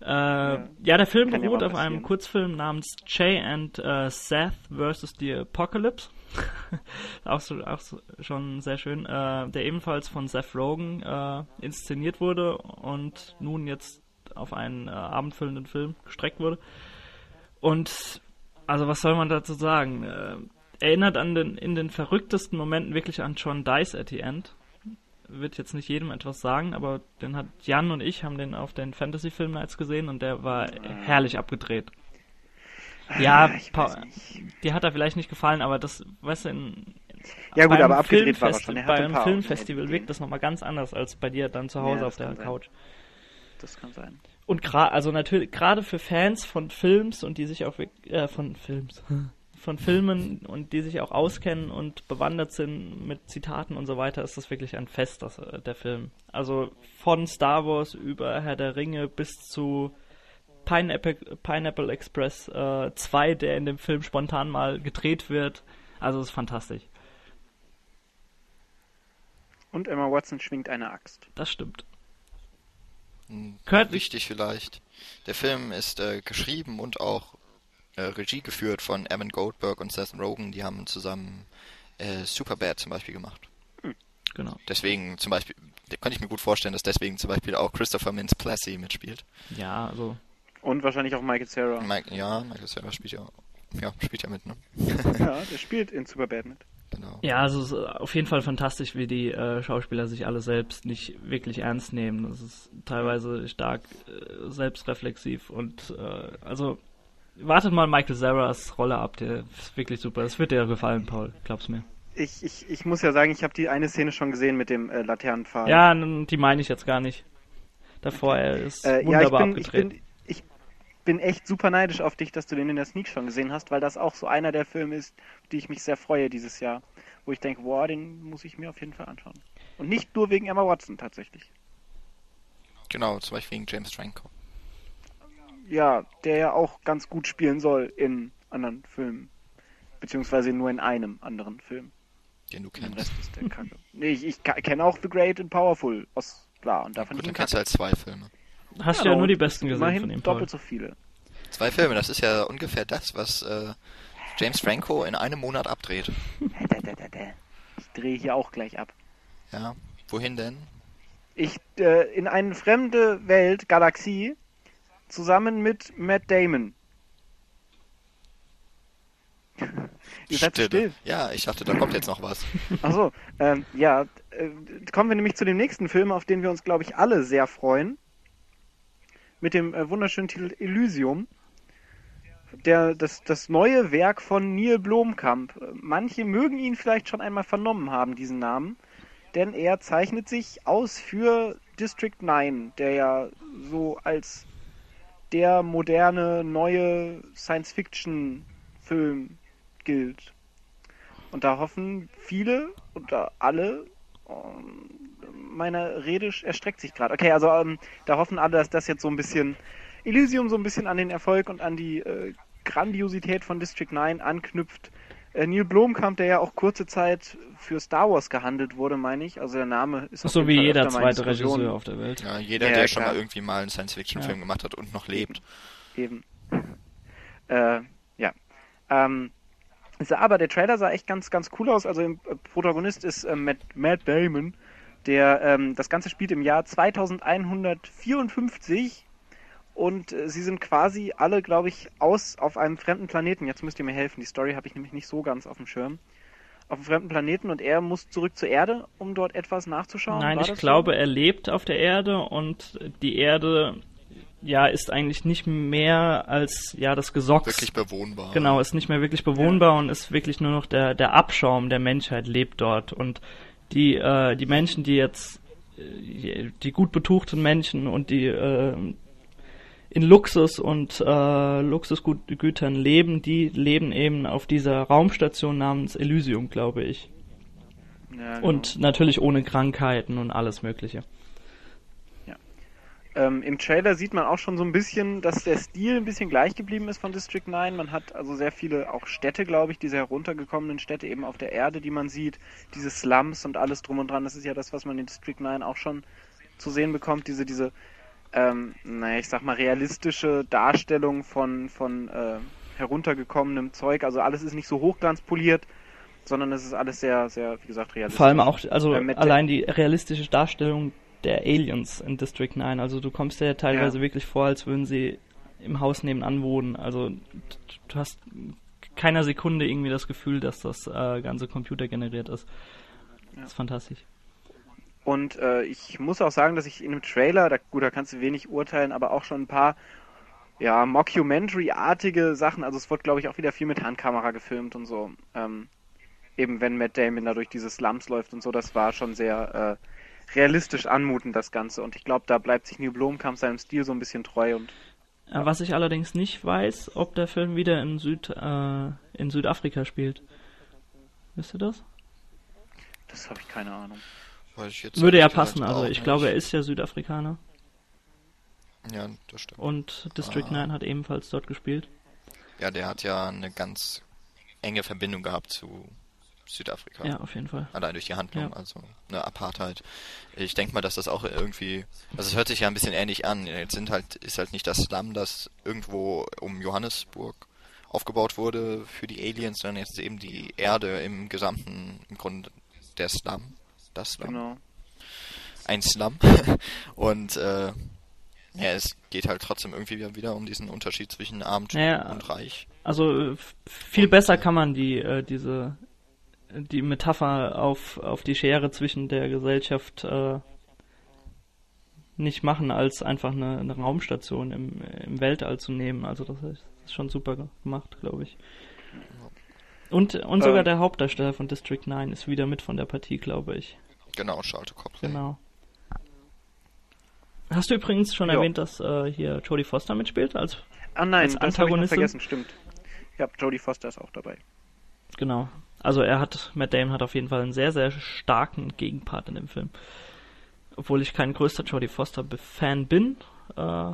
Äh, ja. der Film Kann ja beruht auf einem. Kurzfilm namens Jay and äh, Seth vs. the Apocalypse. Auch, so, auch so, schon sehr schön. Äh, der ebenfalls von Seth Rogen äh, inszeniert wurde und nun jetzt auf einen äh, abendfüllenden Film gestreckt wurde. Und also was soll man dazu sagen? Äh, erinnert an den in den verrücktesten Momenten wirklich an John Dice at the End wird jetzt nicht jedem etwas sagen, aber den hat Jan und ich haben den auf den Fantasy Film Nights gesehen und der war herrlich abgedreht. Ja, Ah, Pa- dir hat er vielleicht nicht gefallen, aber das, weißt du, in, Ja gut, beim aber abgedreht war er schon. Er bei ein einem paar Filmfestival wirkt das nochmal ganz anders als bei dir dann zu Hause Ja, auf der kann sein. Couch. Das kann sein. Und gerade, also natürlich, gerade für Fans von Films und die sich auch, äh, von Films, von Filmen und die sich auch auskennen und bewandert sind mit Zitaten und so weiter, ist das wirklich ein Fest, das, äh, der Film. Also von Star Wars über Herr der Ringe bis zu Pineapple, Pineapple Express äh, 2, der in dem Film spontan mal gedreht wird. Also es ist fantastisch. Und Emma Watson schwingt eine Axt. Das stimmt. Hm, Kurt- Wichtig vielleicht. Der Film ist äh, geschrieben und auch äh, Regie geführt von Evan Goldberg und Seth Rogen. Die haben zusammen äh, Superbad zum Beispiel gemacht. Genau. Deswegen zum Beispiel, da könnte ich mir gut vorstellen, dass deswegen zum Beispiel auch Christopher Mintz-Plasse mitspielt. Ja, also Und wahrscheinlich auch Michael Cera. Mike, ja, Michael Cera spielt ja, ja, spielt ja mit, ne? ja, der spielt in Superbad mit. Genau. Ja, also es ist auf jeden Fall fantastisch, wie die äh, Schauspieler sich alle selbst nicht wirklich ernst nehmen. Das ist teilweise stark äh, selbstreflexiv und äh, also wartet mal Michael Zaras Rolle ab, der ist wirklich super. Das wird dir gefallen, Paul, glaub's mir. Ich, ich, ich muss ja sagen, ich habe die eine Szene schon gesehen mit dem äh, Laternenpfahl. Ja, die meine ich jetzt gar nicht. Davor, er ist äh, ja, ich wunderbar bin, abgedreht. ich bin echt super neidisch auf dich, dass du den in der Sneak schon gesehen hast, weil das auch so einer der Filme ist, auf die ich mich sehr freue dieses Jahr. Wo ich denke, boah, den muss ich mir auf jeden Fall anschauen. Und nicht nur wegen Emma Watson tatsächlich. Genau, zum Beispiel wegen James Franco. Ja, der ja auch ganz gut spielen soll in anderen Filmen. Beziehungsweise nur in einem anderen Film. Den du Den kennst. Rest ist der Kacke. nee, ich, ich kenne auch The Great and Powerful. Aus, klar, und da fand Gut, dann kennst du halt zwei Filme. Hast Ja, ja nur die besten gesehen von ihm, Paul. doppelt so viele. Zwei Filme, das ist ja ungefähr das, was äh, James Franco in einem Monat abdreht. Ich drehe hier auch gleich ab. Ja, wohin denn? Ich, äh, in eine fremde Welt, Galaxie, zusammen mit Matt Damon. Ihr seid so still. Ja, ich dachte, da kommt jetzt noch was. Achso, ähm, ja, äh, kommen wir nämlich zu dem nächsten Film, auf den wir uns, glaube ich, alle sehr freuen. Mit dem äh, wunderschönen Titel Elysium. Der, das, das neue Werk von Neil Blomkamp. Manche mögen ihn vielleicht schon einmal vernommen haben, diesen Namen. Denn er zeichnet sich aus für District 9, der ja so als der moderne, neue Science-Fiction-Film gilt. Und da hoffen viele oder alle, ähm, meine Rede erstreckt sich gerade. Okay, also ähm, da hoffen alle, dass das jetzt so ein bisschen Elysium so ein bisschen an den Erfolg und an die äh, Grandiosität von District 9 anknüpft. Äh, Neil Blomkamp, der ja auch kurze Zeit für Star Wars gehandelt wurde, meine ich. Also der Name ist so wie jeder zweite Regisseur auf der Welt. Ja, jeder, ja, der schon mal irgendwie mal einen Science-Fiction-Film ja. gemacht hat und noch lebt. Eben. Äh, ja. Ähm, aber der Trailer sah echt ganz, ganz cool aus. Also im äh, Protagonist ist äh, Matt, Matt, Damon, der ähm, das Ganze spielt im Jahr 2154 und äh, sie sind quasi alle, glaube ich, aus auf einem fremden Planeten. Jetzt müsst ihr mir helfen. Die Story habe ich nämlich nicht so ganz auf dem Schirm. Auf einem fremden Planeten und er muss zurück zur Erde, um dort etwas nachzuschauen. Nein, ich glaube, so? er lebt auf der Erde und die Erde ja, ist eigentlich nicht mehr als ja das Gesocks. Wirklich bewohnbar. Genau, ist nicht mehr wirklich bewohnbar ja. und ist wirklich nur noch der, der Abschaum der Menschheit lebt dort. Und die, äh, die Menschen, die jetzt, äh, die gut betuchten Menschen und die äh, in Luxus und äh, Luxusgütern leben, die leben eben auf dieser Raumstation namens Elysium, glaube ich. Ja, genau. Und natürlich ohne Krankheiten und alles Mögliche. Ähm, Im Trailer sieht man auch schon so ein bisschen, dass der Stil ein bisschen gleich geblieben ist von District 9. Man hat also sehr viele auch Städte, glaube ich, diese heruntergekommenen Städte eben auf der Erde, die man sieht, diese Slums und alles drum und dran. Das ist ja das, was man in District 9 auch schon zu sehen bekommt, diese, diese, ähm, naja, ich sag mal, realistische Darstellung von, von äh, heruntergekommenem Zeug. Also alles ist nicht so hochglanzpoliert, sondern es ist alles sehr, sehr, wie gesagt, realistisch. Vor allem auch, also äh, allein die realistische Darstellung der Aliens in District 9. Also du kommst dir ja teilweise ja. wirklich vor, als würden sie im Haus nebenan wohnen. Also du hast keiner Sekunde irgendwie das Gefühl, dass das äh, ganze Computer generiert ist. Ja. Das ist fantastisch. Und äh, ich muss auch sagen, dass ich in dem Trailer, da, gut, da kannst du wenig urteilen, aber auch schon ein paar ja, Mockumentary-artige Sachen, also es wird, glaube ich, auch wieder viel mit Handkamera gefilmt und so. Ähm, eben wenn Matt Damon da durch diese Slums läuft und so, das war schon sehr äh, realistisch anmuten, das Ganze. Und ich glaube, da bleibt sich Neil Blomkamp seinem Stil so ein bisschen treu. Und, ja. Was ich allerdings nicht weiß, ob der Film wieder in, Süd, äh, in Südafrika spielt. Wisst ihr das? Das habe ich keine Ahnung. Würde ja passen, also ich nicht. glaube, er ist ja Südafrikaner. Ja, das stimmt. Und District ah. 9 hat ebenfalls dort gespielt. Ja, der hat ja eine ganz enge Verbindung gehabt zu Südafrika. Ja, auf jeden Fall. Allein durch die Handlung, ja. also eine Apartheid. Ich denke mal, dass das auch irgendwie, also es hört sich ja ein bisschen ähnlich an. Jetzt sind halt, ist halt nicht das Slum, das irgendwo um Johannesburg aufgebaut wurde für die Aliens, sondern jetzt eben die Erde im gesamten, im Grunde der Slum. Das Slum. Genau. Ein Slum. Und äh, ja, es geht halt trotzdem irgendwie wieder um diesen Unterschied zwischen arm ja, und reich. Also viel und, besser kann man die äh, diese die Metapher auf, auf die Schere zwischen der Gesellschaft äh, nicht machen, als einfach eine, eine Raumstation im, im Weltall zu nehmen. Also das ist schon super gemacht, glaube ich. Und, und sogar ähm, der Hauptdarsteller von District 9 ist wieder mit von der Partie, glaube ich. Genau, Charlotte Copley. Genau. Hast du übrigens schon jo. erwähnt, dass äh, hier Jodie Foster mitspielt als Ah nein, als das habe ich vergessen, stimmt. Ja, Jodie Foster ist auch dabei. Genau. Also er hat, Matt Damon hat auf jeden Fall einen sehr, sehr starken Gegenpart in dem Film. Obwohl ich kein größter Jodie Foster-Fan bin, äh,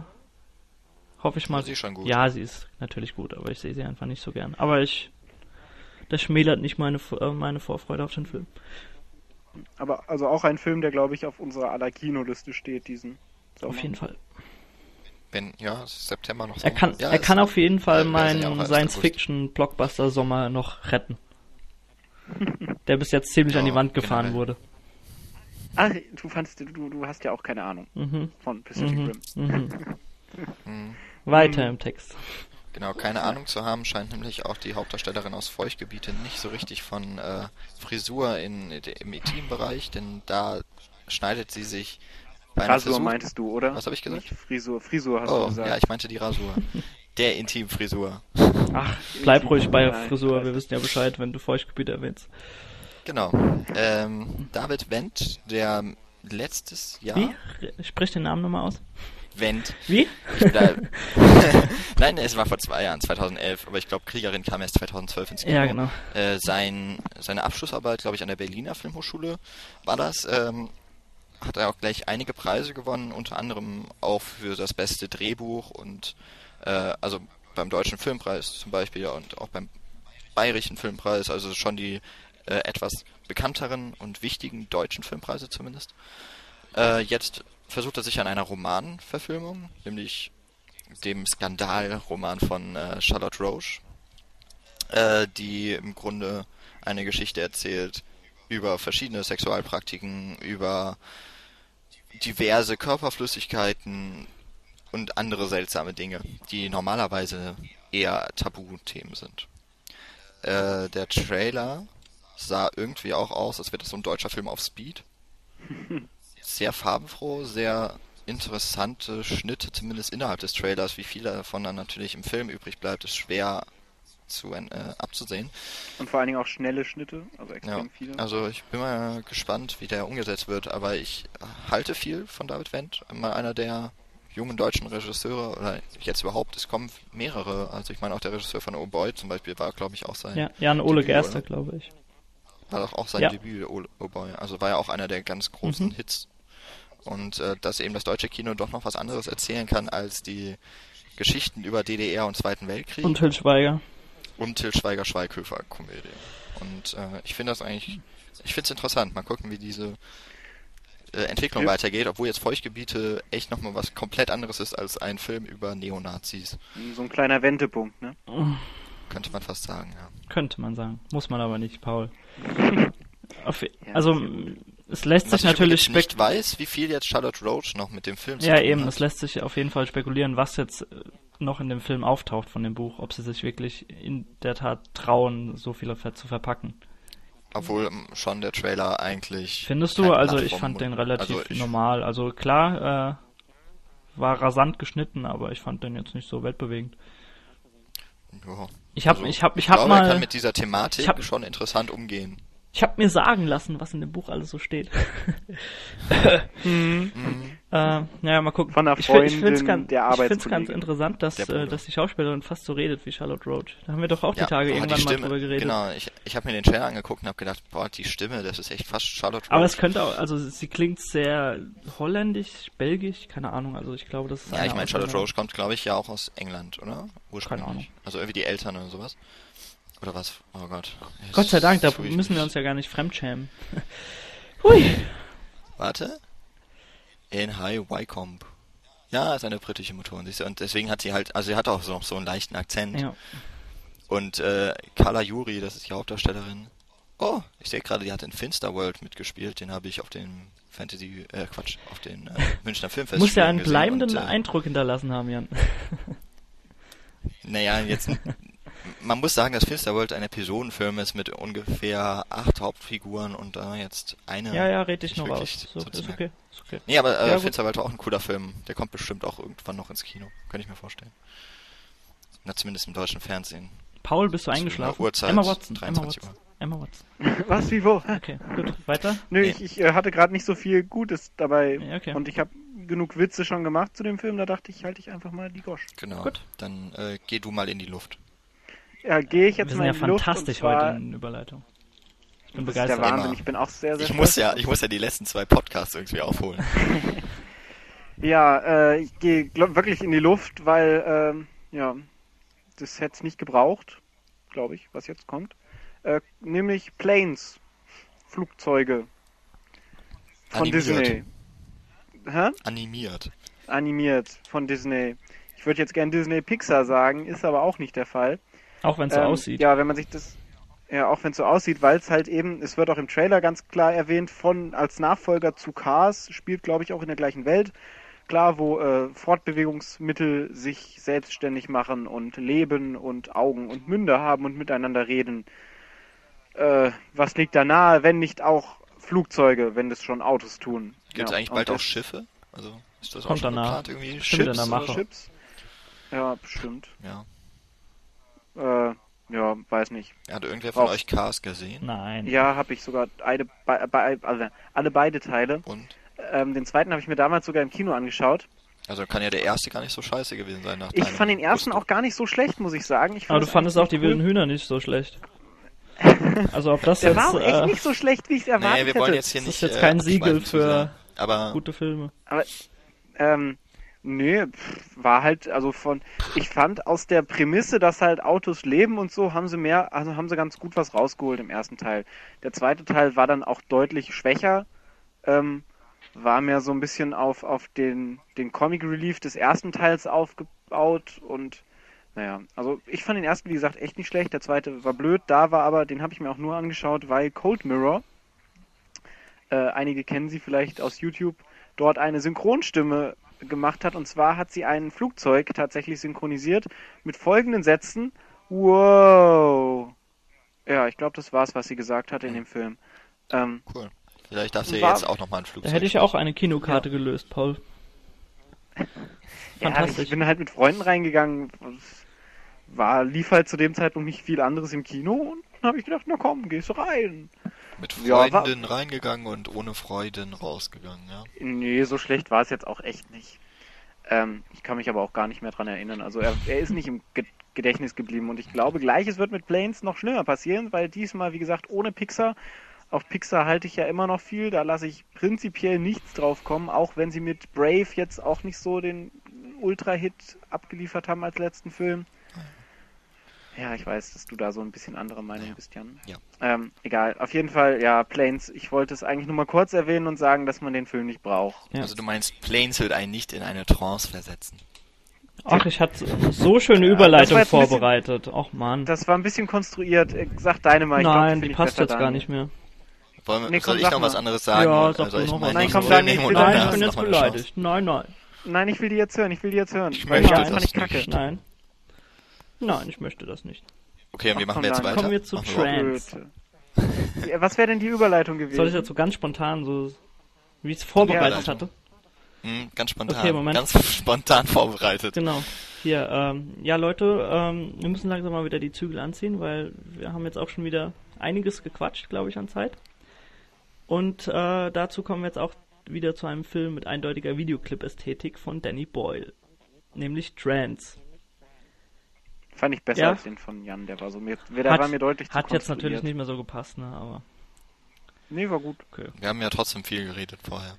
hoffe ich mal. Sie schon gut. Ja, sie ist natürlich gut, aber ich sehe sie einfach nicht so gern. Aber ich, das schmälert nicht meine, äh, meine Vorfreude auf den Film. Aber also auch ein Film, der glaube ich auf unserer aller Kinoliste steht, diesen. Sommer. Auf jeden Fall. Wenn, ja, September noch. Er kann, ja, er kann auf jeden Fall meinen Science-Fiction-Blockbuster-Sommer noch retten der bis jetzt ziemlich ja, an die Wand gefahren generell. wurde. Ach, du fandest, du, du hast ja auch keine Ahnung mhm. von Pacific mhm. Rim. Mhm. Hm. Weiter im Text. Genau, keine Ahnung zu haben, scheint nämlich auch die Hauptdarstellerin aus Feuchtgebiete nicht so richtig von äh, Frisur in, im Intimbereich, denn da schneidet sie sich Rasur Versuch- meintest du, oder? Was hab ich gesagt? Nicht Frisur. Frisur hast du Oh, gesagt. ja, ich meinte die Rasur. Der Intimfrisur. Ach, bleib ruhig bei Nein, Frisur, wir wissen ja Bescheid, wenn du Feuchtgebiete erwähnst. Genau. Ähm, David Wendt, der letztes Jahr... Wie? Sprich den Namen nochmal aus. Wendt. Wie? Da, Nein, es war vor zwei Jahren, 2011, aber ich glaube, Kriegerin kam erst 2012 ins Kino. Ja, genau. Äh, sein, seine Abschlussarbeit, glaube ich, an der Berliner Filmhochschule war das. Ähm, hat er auch gleich einige Preise gewonnen, unter anderem auch für das beste Drehbuch und äh, also beim Deutschen Filmpreis zum Beispiel und auch beim Bayerischen Filmpreis, also schon die äh, etwas bekannteren und wichtigen deutschen Filmpreise zumindest. Äh, jetzt versucht er sich an einer Romanverfilmung, nämlich dem Skandalroman von äh, Charlotte Roche, äh, die im Grunde eine Geschichte erzählt über verschiedene Sexualpraktiken, über diverse Körperflüssigkeiten und andere seltsame Dinge, die normalerweise eher Tabuthemen sind. Äh, der Trailer sah irgendwie auch aus, als wäre das so ein deutscher Film auf Speed. Sehr farbenfroh, sehr interessante Schnitte, zumindest innerhalb des Trailers. Wie viel davon dann natürlich im Film übrig bleibt, ist schwer zu äh, abzusehen. Und vor allen Dingen auch schnelle Schnitte, also Ja, extrem viele. also ich bin mal gespannt, wie der umgesetzt wird, aber ich halte viel von David Wendt, mal einer der jungen deutschen Regisseure, oder jetzt überhaupt, es kommen mehrere, also ich meine auch der Regisseur von Oh Boy zum Beispiel war, glaube ich, auch sein, Ja, Jan Ole Debüt, Gerster, oder? glaube ich. war doch auch sein Ja. Debüt, Oh, oh Boy, also war ja auch einer der ganz großen Mhm. Hits. Und äh, dass eben das deutsche Kino doch noch was anderes erzählen kann als die Geschichten über DDR und Zweiten Weltkrieg Und Till Schweiger. und Till Schweiger Schweighöfer Komödie. Und äh, ich finde das eigentlich, ich finde es interessant. Mal gucken, wie diese äh, Entwicklung Ja. weitergeht, obwohl jetzt Feuchtgebiete echt nochmal was komplett anderes ist als ein Film über Neonazis. So ein kleiner Wendepunkt, ne? Könnte man fast sagen, ja. Könnte man sagen. Muss man aber nicht, Paul. Auf, Ja, also, es lässt Was sich ich natürlich übrigens nicht spek weiß, wie viel jetzt Charlotte Roach noch mit dem Film zu Ja, tun eben, hat. es lässt sich auf jeden Fall spekulieren, was jetzt äh, noch in dem Film auftaucht von dem Buch, ob sie sich wirklich in der Tat trauen, so viel ver- zu verpacken. Obwohl ähm, schon der Trailer eigentlich. Findest du? kein Also ich fand den relativ also normal. Also klar, äh, war rasant geschnitten, aber ich fand den jetzt nicht so weltbewegend. Ja. Ich hab, Also, ich hab, ich ich hab glaube, er kann mal, mit dieser Thematik ich hab- schon interessant umgehen. ich hab mir sagen lassen, was in dem Buch alles so steht. Mhm. Äh, naja, mal gucken. Von einer ich find- ich Freundin ganz, der Ich find's ganz Arbeitskollegin. interessant, dass, äh, dass die Schauspielerin fast so redet wie Charlotte Roach. Da haben wir doch auch die Tage oh, irgendwann die mal Stimme, drüber geredet. Genau, ich, ich habe mir den Trailer angeguckt und habe gedacht, boah, die Stimme, das ist echt fast Charlotte Aber Roach. es könnte auch, also sie klingt sehr holländisch, belgisch, keine Ahnung, also ich glaube, das ist Ja, ich meine, Charlotte. Roach kommt, glaube ich, ja auch aus England, oder? Ursprünglich. Ahnung. Also irgendwie die Eltern oder sowas. Oder was? Oh Gott. Gott sei Dank, da müssen wir uns ja gar nicht fremdschämen. Hui. Warte. In High Wycombe. Ja, ist eine britische Motorin, und deswegen hat sie halt, also sie hat auch so, so einen leichten Akzent. Ja. Und äh, Carla Juri, das ist die Hauptdarstellerin. Oh, ich sehe gerade, die hat in Finsterworld mitgespielt. Den habe ich auf den Fantasy, äh, Quatsch, auf den äh, Münchner Filmfest. Muss ja einen bleibenden und, äh, Eindruck hinterlassen haben, Jan. Naja, jetzt. Man muss sagen, dass Finsterworld ein Episodenfilm ist mit ungefähr acht Hauptfiguren und da jetzt eine. Ja, ja, red dich nicht noch aus. So, ist okay. Ist okay. Nee, aber äh, Ja, gut. Finsterwald war auch ein cooler Film. Der kommt bestimmt auch irgendwann noch ins Kino. Könnte ich mir vorstellen. Na, zumindest im deutschen Fernsehen. Paul, bist du eingeschlafen? Uhrzeit, Emma Watson. Emma 23 Watson. Emma Watson. Was, wie, wo? Okay, gut. Weiter? Nö, Nee. ich, ich äh, hatte gerade nicht so viel Gutes dabei. Ja, okay. Und ich habe genug Witze schon gemacht zu dem Film, da dachte ich, halte ich einfach mal die Gosch. Genau. Gut. Dann äh, geh du mal in die Luft. Ja, gehe ich jetzt Wir sind mal ja in die Luft. fantastisch und zwar, heute in Überleitung. Ich bin Das ist der begeistert. Wahnsinn, ich bin auch sehr, sehr Ich muss ja, ich muss ja die letzten zwei Podcasts irgendwie aufholen. Ja, äh, ich gehe wirklich in die Luft, weil, ähm, ja, das hätte es nicht gebraucht, glaube ich, was jetzt kommt. Äh, nämlich Planes, Flugzeuge von Animiert. Disney. Hä? Animiert. Animiert von Disney. Ich würde jetzt gern Disney Pixar sagen, ist aber auch nicht der Fall. Auch wenn es so Ähm, aussieht. Ja, wenn man sich das, ja, auch wenn es so aussieht, weil es halt eben, es wird auch im Trailer ganz klar erwähnt, von als Nachfolger zu Cars, spielt glaube ich auch in der gleichen Welt. klar, wo äh, Fortbewegungsmittel sich selbstständig machen und leben und Augen und Münder haben und miteinander reden. Äh, was liegt da nahe, wenn nicht auch Flugzeuge, wenn das schon Autos tun? Gibt es Ja, eigentlich bald auch Schiffe? Also ist das auch Kommt schon danach. geplant irgendwie? Bestimmt in Chips der oder Mache. Chips? Ja, bestimmt. Ja. Äh, ja, weiß nicht. Hat irgendwer von Brauch- euch Cars gesehen? Nein. Ja, habe ich sogar beide, be, be, also alle beide Teile. Und? Ähm, den zweiten habe ich mir damals sogar im Kino angeschaut. Also kann ja der erste gar nicht so scheiße gewesen sein nach Ich fand den ersten Gusto. auch gar nicht so schlecht, muss ich sagen. Ich fand Aber du fandest auch die cool. wilden Hühner nicht so schlecht. Also ob das Der jetzt war auch echt äh, nicht so schlecht, wie ich es erwartet Nee, wir wollen hätte. jetzt hier Das ist nicht jetzt äh, kein Siegel abschweifen zu für. Aber gute Filme. Aber, ähm, pff, war halt, also von, ich fand aus der Prämisse, dass halt Autos leben und so, haben sie mehr, also haben sie ganz gut was rausgeholt im ersten Teil. Der zweite Teil war dann auch deutlich schwächer, ähm, war mehr so ein bisschen auf, auf den, den Comic Relief des ersten Teils aufgebaut und, naja, also ich fand den ersten, wie gesagt, echt nicht schlecht, der zweite war blöd, da war aber, den habe ich mir auch nur angeschaut, weil Cold Mirror, äh, einige kennen sie vielleicht aus YouTube, dort eine Synchronstimme gemacht hat. Und zwar hat sie ein Flugzeug tatsächlich synchronisiert mit folgenden Sätzen. Wow. Ja, ich glaube, das war's, was sie gesagt hat in dem Film. Ähm, cool. Vielleicht darfst du War- jetzt auch nochmal ein Flugzeug. Da hätte ich auch eine Kinokarte gelöst, Paul. ja, Fantastisch. ich bin halt mit Freunden reingegangen. War, lief halt zu dem Zeitpunkt nicht viel anderes im Kino und dann habe ich gedacht, na komm, gehst rein. Mit Ja, Freunden reingegangen und ohne Freuden rausgegangen, ja. Nee, so schlecht war es jetzt auch echt nicht. Ähm, ich kann mich aber auch gar nicht mehr dran erinnern. Also er, er ist nicht im Ge Gedächtnis geblieben und ich glaube, gleiches wird mit Planes noch schlimmer passieren, weil diesmal, wie gesagt, ohne Pixar. Auf Pixar halte ich ja immer noch viel, da lasse ich prinzipiell nichts drauf kommen, auch wenn sie mit Brave jetzt auch nicht so den Ultra-Hit abgeliefert haben als letzten Film. Ja, ich weiß, dass du da so ein bisschen anderer Meinung Ja. bist, Jan. Ja. Ähm, egal, auf jeden Fall, ja, Planes, ich wollte es eigentlich nur mal kurz erwähnen und sagen, dass man den Film nicht braucht. Ja. Also du meinst, Planes wird einen nicht in eine Trance versetzen. Ach, ich hatte so schöne Ja, das Überleitung vorbereitet. Ach man. Das war ein bisschen konstruiert. Äh, Sag deine mal. Ich glaub, Nein, find die passt jetzt gar nicht mehr. Wollen wir, Nee, komm, soll ich noch was mal. anderes sagen? Ja, sag soll du ich noch was. Nein, komm, nehmen ich will- Nein, ich bin jetzt beleidigt. Nein, nein. Nein, ich will die jetzt hören. Ich will die jetzt hören. Ich möchte die das fand ich kacke. nicht. Nein. Nein, ich möchte das nicht. Okay, und wie Ach, machen komm, wir jetzt dann weiter? kommen wir zu Machen Trans. Was wäre denn die Überleitung gewesen? Soll ich dazu ganz spontan so, wie ich es vorbereitet Ja, hatte? Hm, ganz spontan. Okay, Moment. Ganz spontan vorbereitet. Genau. Hier, ähm, ja Leute, ähm, wir müssen langsam mal wieder die Zügel anziehen, weil wir haben jetzt auch schon wieder einiges gequatscht, glaube ich, an Zeit. Und äh, dazu kommen wir jetzt auch wieder zu einem Film mit eindeutiger Videoclip-Ästhetik von Danny Boyle. Nämlich Trance. Fand ich besser Ja. als den von Jan. Der war so mir, der war mir deutlich zu Hat jetzt natürlich nicht mehr so gepasst, ne, aber Nee, war gut. okay. Wir haben ja trotzdem viel geredet vorher.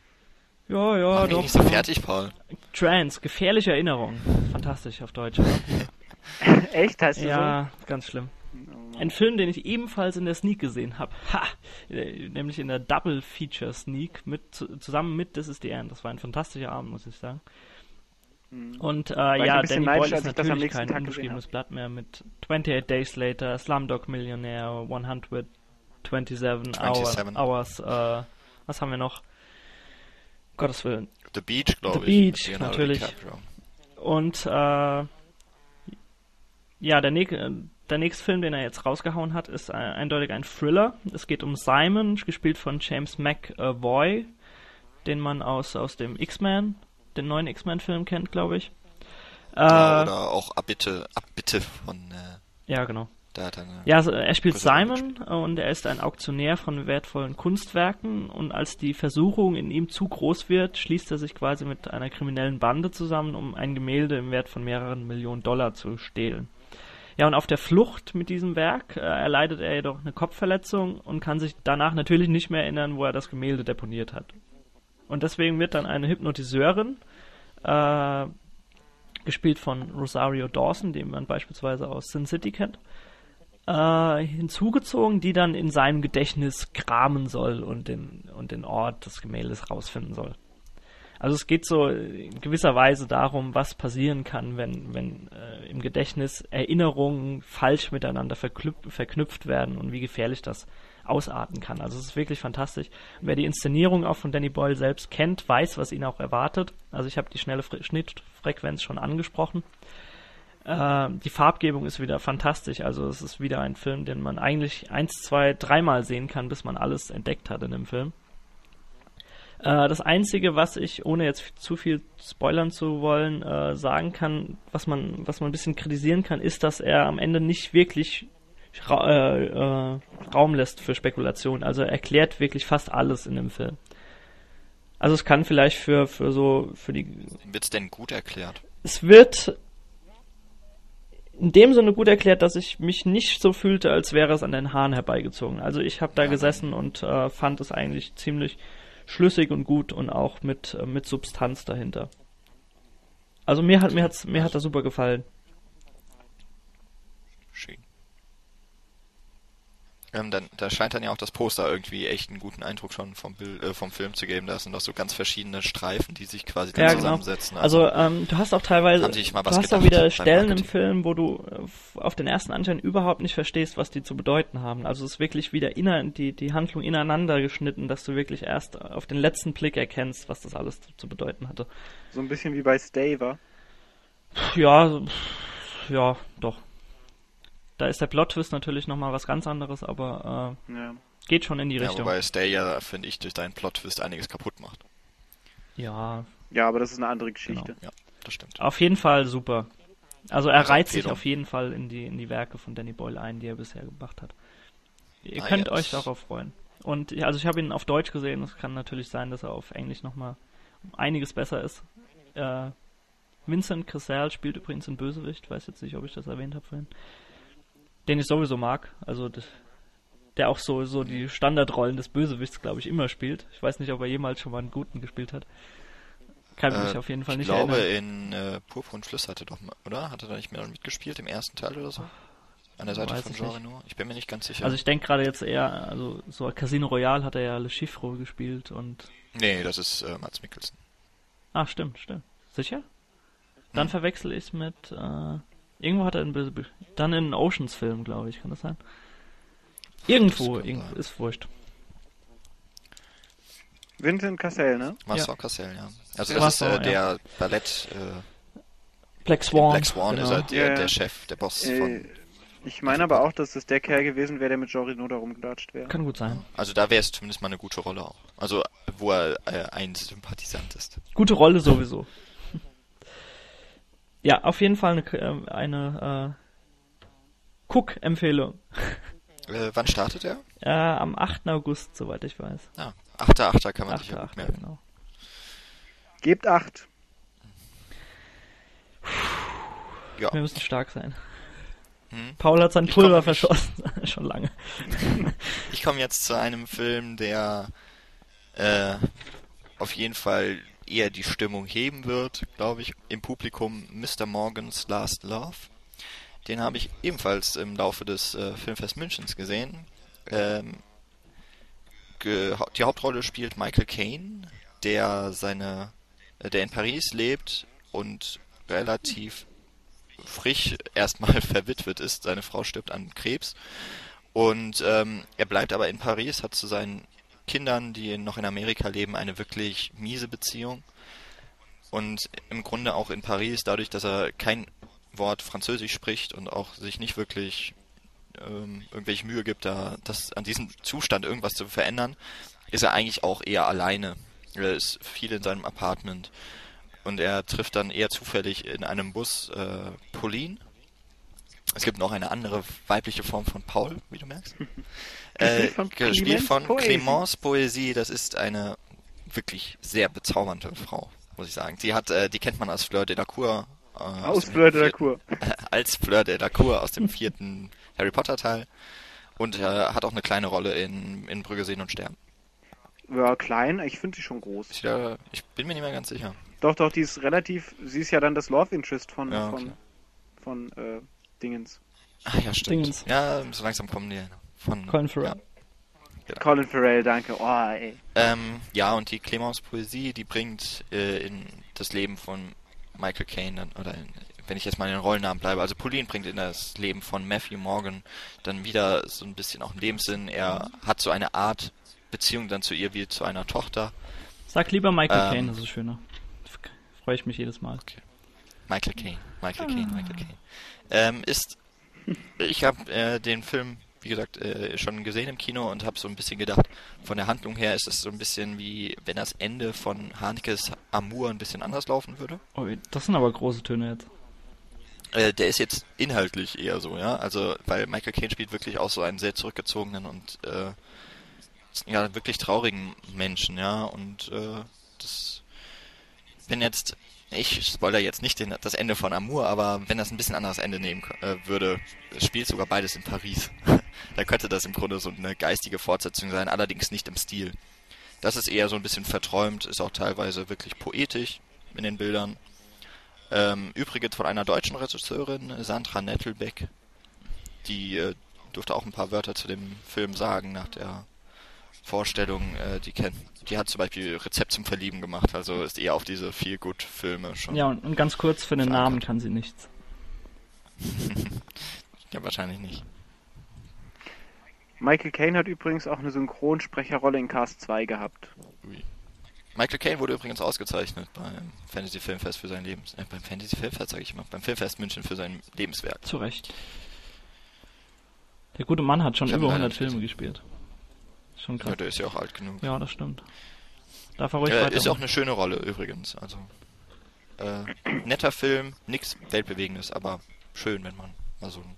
Ja, ja, Mach doch. nicht so fertig, Paul. Trance, gefährliche Erinnerung. Fantastisch auf Deutsch. Echt? Heißt du ja, ganz schlimm. so? Oh. Ein Film, den ich ebenfalls in der Sneak gesehen habe. Ha! Nämlich in der Double Feature Sneak mit zu- zusammen mit This is the End. Das war ein fantastischer Abend, muss ich sagen. Hm. Und äh, ja, Danny Boyle ist natürlich kein Tag unbeschriebenes Blatt mehr mit 28 Days Later, Slumdog Millionaire, 127 Hour, 27. Hours, äh, was haben wir noch? Gottes Willen. The Beach, glaube The ich. Beach, mit Leonardo natürlich. Und äh, ja, der, äh, der nächste Film, den er jetzt rausgehauen hat, ist äh, eindeutig ein Thriller. Es geht um Simon, gespielt von James McAvoy, den man aus, aus dem X-Men, den neuen X-Men-Film kennt, glaube ich. Äh, Ja, ja, oder auch Abbitte, Abbitte von, äh, genau. da hat er Ja, also er spielt Simon und er ist ein Auktionär von wertvollen Kunstwerken und als die Versuchung in ihm zu groß wird, schließt er sich quasi mit einer kriminellen Bande zusammen, um ein Gemälde im Wert von mehreren Millionen Dollar zu stehlen. Ja, und auf der Flucht mit diesem Werk äh, erleidet er jedoch eine Kopfverletzung und kann sich danach natürlich nicht mehr erinnern, wo er das Gemälde deponiert hat. Und deswegen wird dann eine Hypnotiseurin, äh, gespielt von Rosario Dawson, den man beispielsweise aus Sin City kennt, äh, hinzugezogen, die dann in seinem Gedächtnis kramen soll und den, und den Ort des Gemäldes rausfinden soll. Also es geht so in gewisser Weise darum, was passieren kann, wenn, wenn äh, im Gedächtnis Erinnerungen falsch miteinander verknüpft werden und wie gefährlich das ausarten kann. Also es ist wirklich fantastisch. wer die Inszenierung auch von Danny Boyle selbst kennt, weiß, was ihn auch erwartet. Also ich habe die schnelle Fre Schnittfrequenz schon angesprochen. Äh, die Farbgebung ist wieder fantastisch. Also es ist wieder ein Film, den man eigentlich eins, zwei, dreimal sehen kann, bis man alles entdeckt hat in dem Film. Äh, das Einzige, was ich, ohne jetzt zu viel spoilern zu wollen, äh, sagen kann, was man, was man ein bisschen kritisieren kann, ist, dass er am Ende nicht wirklich Ra äh, äh, Raum lässt für Spekulation. Also er erklärt wirklich fast alles in dem Film. Also es kann vielleicht für, für so, für die. Wird's denn gut erklärt? Es wird in dem Sinne gut erklärt, dass ich mich nicht so fühlte, als wäre es an den Haaren herbeigezogen. Also ich habe da ja, gesessen und äh, fand es eigentlich ziemlich schlüssig und gut und auch mit, äh, mit Substanz dahinter. Also mir hat mir hat's, mir hat das super gefallen. Schön. Ähm, dann, da scheint dann ja auch das Poster irgendwie echt einen guten Eindruck schon vom, Bild, äh, vom Film zu geben. Da sind doch so ganz verschiedene Streifen, die sich quasi dann ja, genau. zusammensetzen. Genau. Also, also ähm, du hast auch teilweise, du hast auch wieder Stellen im Film, wo du äh, auf den ersten Anschein überhaupt nicht verstehst, was die zu bedeuten haben. Also es ist wirklich wieder inner, die, die Handlung ineinander geschnitten, dass du wirklich erst auf den letzten Blick erkennst, was das alles zu, zu bedeuten hatte. So ein bisschen wie bei Stay, war? Ja, ja, doch. Da ist der Plot-Twist natürlich nochmal was ganz anderes, aber äh, ja. geht schon in die Richtung. Ja, wobei Stay ja, finde ich, durch deinen Plot-Twist einiges kaputt macht. Ja. Ja, aber das ist eine andere Geschichte. Genau. Ja, das stimmt. Auf jeden Fall super. Also er also reiht sich auf jeden Fall in die, in die Werke von Danny Boyle ein, die er bisher gemacht hat. Ihr ah, könnt jetzt. euch darauf freuen. Und also ich habe ihn auf Deutsch gesehen, es kann natürlich sein, dass er auf Englisch nochmal einiges besser ist. Äh, Vincent Cassell spielt übrigens in Bösewicht, weiß jetzt nicht, ob ich das erwähnt habe vorhin den ich sowieso mag. Also das, der auch so, so die Standardrollen des Bösewichts, glaube ich, immer spielt. Ich weiß nicht, ob er jemals schon mal einen guten gespielt hat. Kann äh, mich auf jeden Fall nicht erinnern. Ich glaube, in äh, Purpur und Fluss hatte doch mal, oder? Hat er da nicht mehr mitgespielt im ersten Teil oder so? An der Seite von Jean Reno? Ich bin mir nicht ganz sicher. Also ich denke gerade jetzt eher, also so Casino Royale hat er ja Le Chiffre gespielt und... Nee, das ist äh, Mats Mikkelsen. Ah, stimmt, stimmt. Sicher? Dann hm. verwechsel ich es mit... Äh, Irgendwo hat er einen dann in einen Oceans-Film, glaube ich, kann das sein? Irgendwo, das irgendwo ist wurscht. Vincent Cassell, ne? Marcel ja. Cassell, ja. Also das Marcel, ist äh, der ja. Ballett äh, Black Swan. Black Swan genau. ist halt der, der, Chef, der Boss äh, von. Ich meine aber auch, dass das der Kerl gewesen wäre, der mit Jean Reno da rumgedatscht wäre. Kann gut sein. Also da wäre es zumindest mal eine gute Rolle auch. Also wo er äh, ein Sympathisant ist. Gute Rolle sowieso. Ja, auf jeden Fall eine, äh, eine äh, Cook-Empfehlung. Äh, wann startet er? Äh, am 8. August, soweit ich weiß. Ah, 8.8. kann man 8. sich ja 8. merken. Genau. Gebt 8. Ja. Wir müssen stark sein. Hm. Paul hat sein Pulver verschossen, schon lange. ich komme jetzt zu einem Film, der äh, auf jeden Fall eher die Stimmung heben wird, glaube ich, im Publikum Mr. Morgans Last Love. Den habe ich ebenfalls im Laufe des äh, Filmfest Münchens gesehen. Ähm, ge die Hauptrolle spielt Michael Caine, der seine, äh, der in Paris lebt und relativ frisch erstmal verwitwet ist. Seine Frau stirbt an Krebs. Und ähm, er bleibt aber in Paris, hat zu seinen Kindern, die noch in Amerika leben, eine wirklich miese Beziehung. Und im Grunde auch in Paris, dadurch, dass er kein Wort Französisch spricht und auch sich nicht wirklich ähm, irgendwelche Mühe gibt, da das an diesem Zustand irgendwas zu verändern, ist er eigentlich auch eher alleine. Er ist viel in seinem Apartment und er trifft dann eher zufällig in einem Bus äh, Pauline. Es gibt noch eine andere weibliche Form von Paul, wie du merkst. Äh, gespielt von Clémence Poesie. Das ist eine wirklich sehr bezaubernde Frau, muss ich sagen. Die hat, äh, die kennt man als Fleur de la Cour. Äh, aus Fleur de la Cour. als Fleur de la Cour aus dem vierten Harry Potter Teil. Und äh, hat auch eine kleine Rolle in, in Brügge sehen und sterben. Ja, klein, ich finde sie schon groß. Ich, äh, ich, bin mir nicht mehr ganz sicher. Doch, doch, die ist relativ, sie ist ja dann das Love Interest von, ja, okay. von, von äh, Dingens. Ah ja, stimmt. Dingens. Ja, so langsam kommen die. Von, Colin Farrell. Ja. genau. Colin Farrell, danke. Oh, ey. Ähm, ja, und die Clemens Poesie, die bringt äh, in das Leben von Michael Caine dann, oder in, wenn ich jetzt mal in den Rollennamen bleibe, also Pauline bringt in das Leben von Matthew Morgan dann wieder so ein bisschen auch einen Lebenssinn. Er hat so eine Art Beziehung dann zu ihr wie zu einer Tochter. Sag lieber Michael Ähm. Caine, das ist schöner. Freue ich mich jedes Mal. Michael Caine, Michael Caine, Michael Caine. Ähm, ist, ich habe äh, den Film, wie gesagt, äh, schon gesehen im Kino und habe so ein bisschen gedacht, von der Handlung her ist es so ein bisschen wie, wenn das Ende von Hanekes Amour ein bisschen anders laufen würde. Oh, das sind aber große Töne jetzt. Äh, der ist jetzt inhaltlich eher so, ja. Also, weil Michael Caine spielt wirklich auch so einen sehr zurückgezogenen und äh, ja, wirklich traurigen Menschen, ja. Und äh, das wenn jetzt, ich spoiler jetzt nicht den, das Ende von Amour, aber wenn das ein bisschen anderes Ende nehmen äh, würde, spielt sogar beides in Paris. Da könnte das im Grunde so eine geistige Fortsetzung sein, allerdings nicht im Stil. Das ist eher so ein bisschen verträumt, ist auch teilweise wirklich poetisch in den Bildern. Ähm, übrigens von einer deutschen Regisseurin, Sandra Nettelbeck. Die äh, durfte auch ein paar Wörter zu dem Film sagen nach der Vorstellung. Äh, die kennt, die hat zum Beispiel Rezept zum Verlieben gemacht, also ist eher auf diese feel good Filme schon. Ja, und, und ganz kurz für den Verankert. Namen kann sie nichts. ja, wahrscheinlich nicht. Michael Caine hat übrigens auch eine Synchronsprecherrolle in Cast 2 gehabt. Ui. Michael Caine wurde übrigens ausgezeichnet beim Fantasy Filmfest für sein Lebens... Äh, beim Fantasy Filmfest sage ich immer, beim Filmfest München für sein Lebenswerk. Zu Recht. Der gute Mann hat schon Ich über ihn leider 100 nicht Filme gesehen. gespielt. Schon Ja, krass. der ist ja auch alt genug. Ja, das stimmt. Darf er ruhig Äh, weiter. ist auch eine schöne Rolle übrigens. Also äh, netter Film, nix weltbewegendes, aber schön, wenn man mal so einen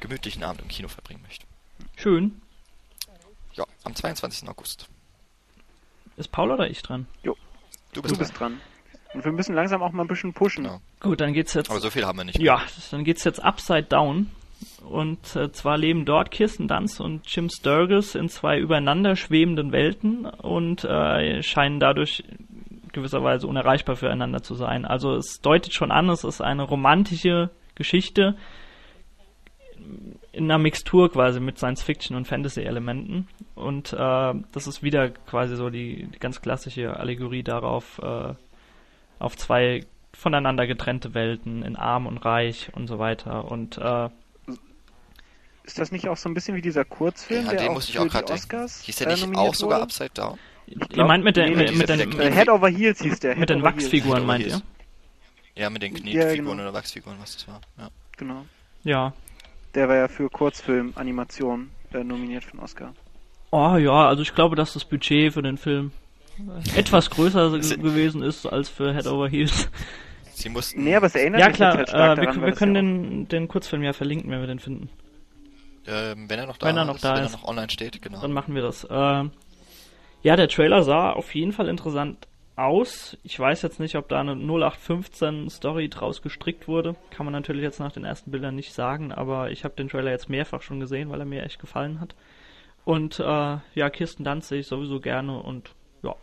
gemütlichen Abend im Kino verbringen möchte. Schön. Ja, am 22. August. Ist Paul oder ich dran? Du Du bist, bist dran. Und wir müssen langsam auch mal ein bisschen pushen. Genau. Gut, dann geht's jetzt. Aber so viel haben wir nicht. Ja, dann geht's jetzt Upside Down. Und äh, zwar leben dort Kirsten Dunst und Jim Sturgis in zwei übereinander schwebenden Welten und äh, scheinen dadurch gewisserweise unerreichbar füreinander zu sein. Also es deutet schon an, es ist eine romantische Geschichte in einer Mixtur quasi mit Science-Fiction und Fantasy-Elementen. Und äh, das ist wieder quasi so die, die ganz klassische Allegorie darauf, äh, auf zwei voneinander getrennte Welten in Arm und Reich und so weiter. Und äh, Ist das nicht auch so ein bisschen wie dieser Kurzfilm, Ja, der den auch muss ich für auch die. Oscars Hieß der äh, nicht auch sogar wurde? Upside Down? ihr glaub, meint mit, der, nee, mit, mit den, Äh, Head over Heels hieß der. mit Head den over Heels. Wachsfiguren, meint ihr? Ja, mit den Ja, Knetfiguren genau. oder Wachsfiguren, was das war. Ja. Genau. Ja. Der war ja für Kurzfilm, Animation äh, nominiert für den Oscar. Oh ja, also ich glaube, dass das Budget für den Film etwas größer ge- gewesen ist als für Head Over Heels. Sie mussten. Nee, aber es erinnert Ja mich klar, halt stark äh, wir, daran, wir können ja den, den Kurzfilm ja verlinken, wenn wir den finden. ähm, wenn er noch da Wenn er noch ist, da wenn ist. er noch online steht, genau. Dann machen wir das. Äh, ja, der Trailer sah auf jeden Fall interessant aus. Ich weiß jetzt nicht, ob da eine 0815 Story draus gestrickt wurde. Kann man natürlich jetzt nach den ersten Bildern nicht sagen, aber ich habe den Trailer jetzt mehrfach schon gesehen, weil er mir echt gefallen hat. Und äh, ja, Kirsten Dunst sehe ich sowieso gerne und ja,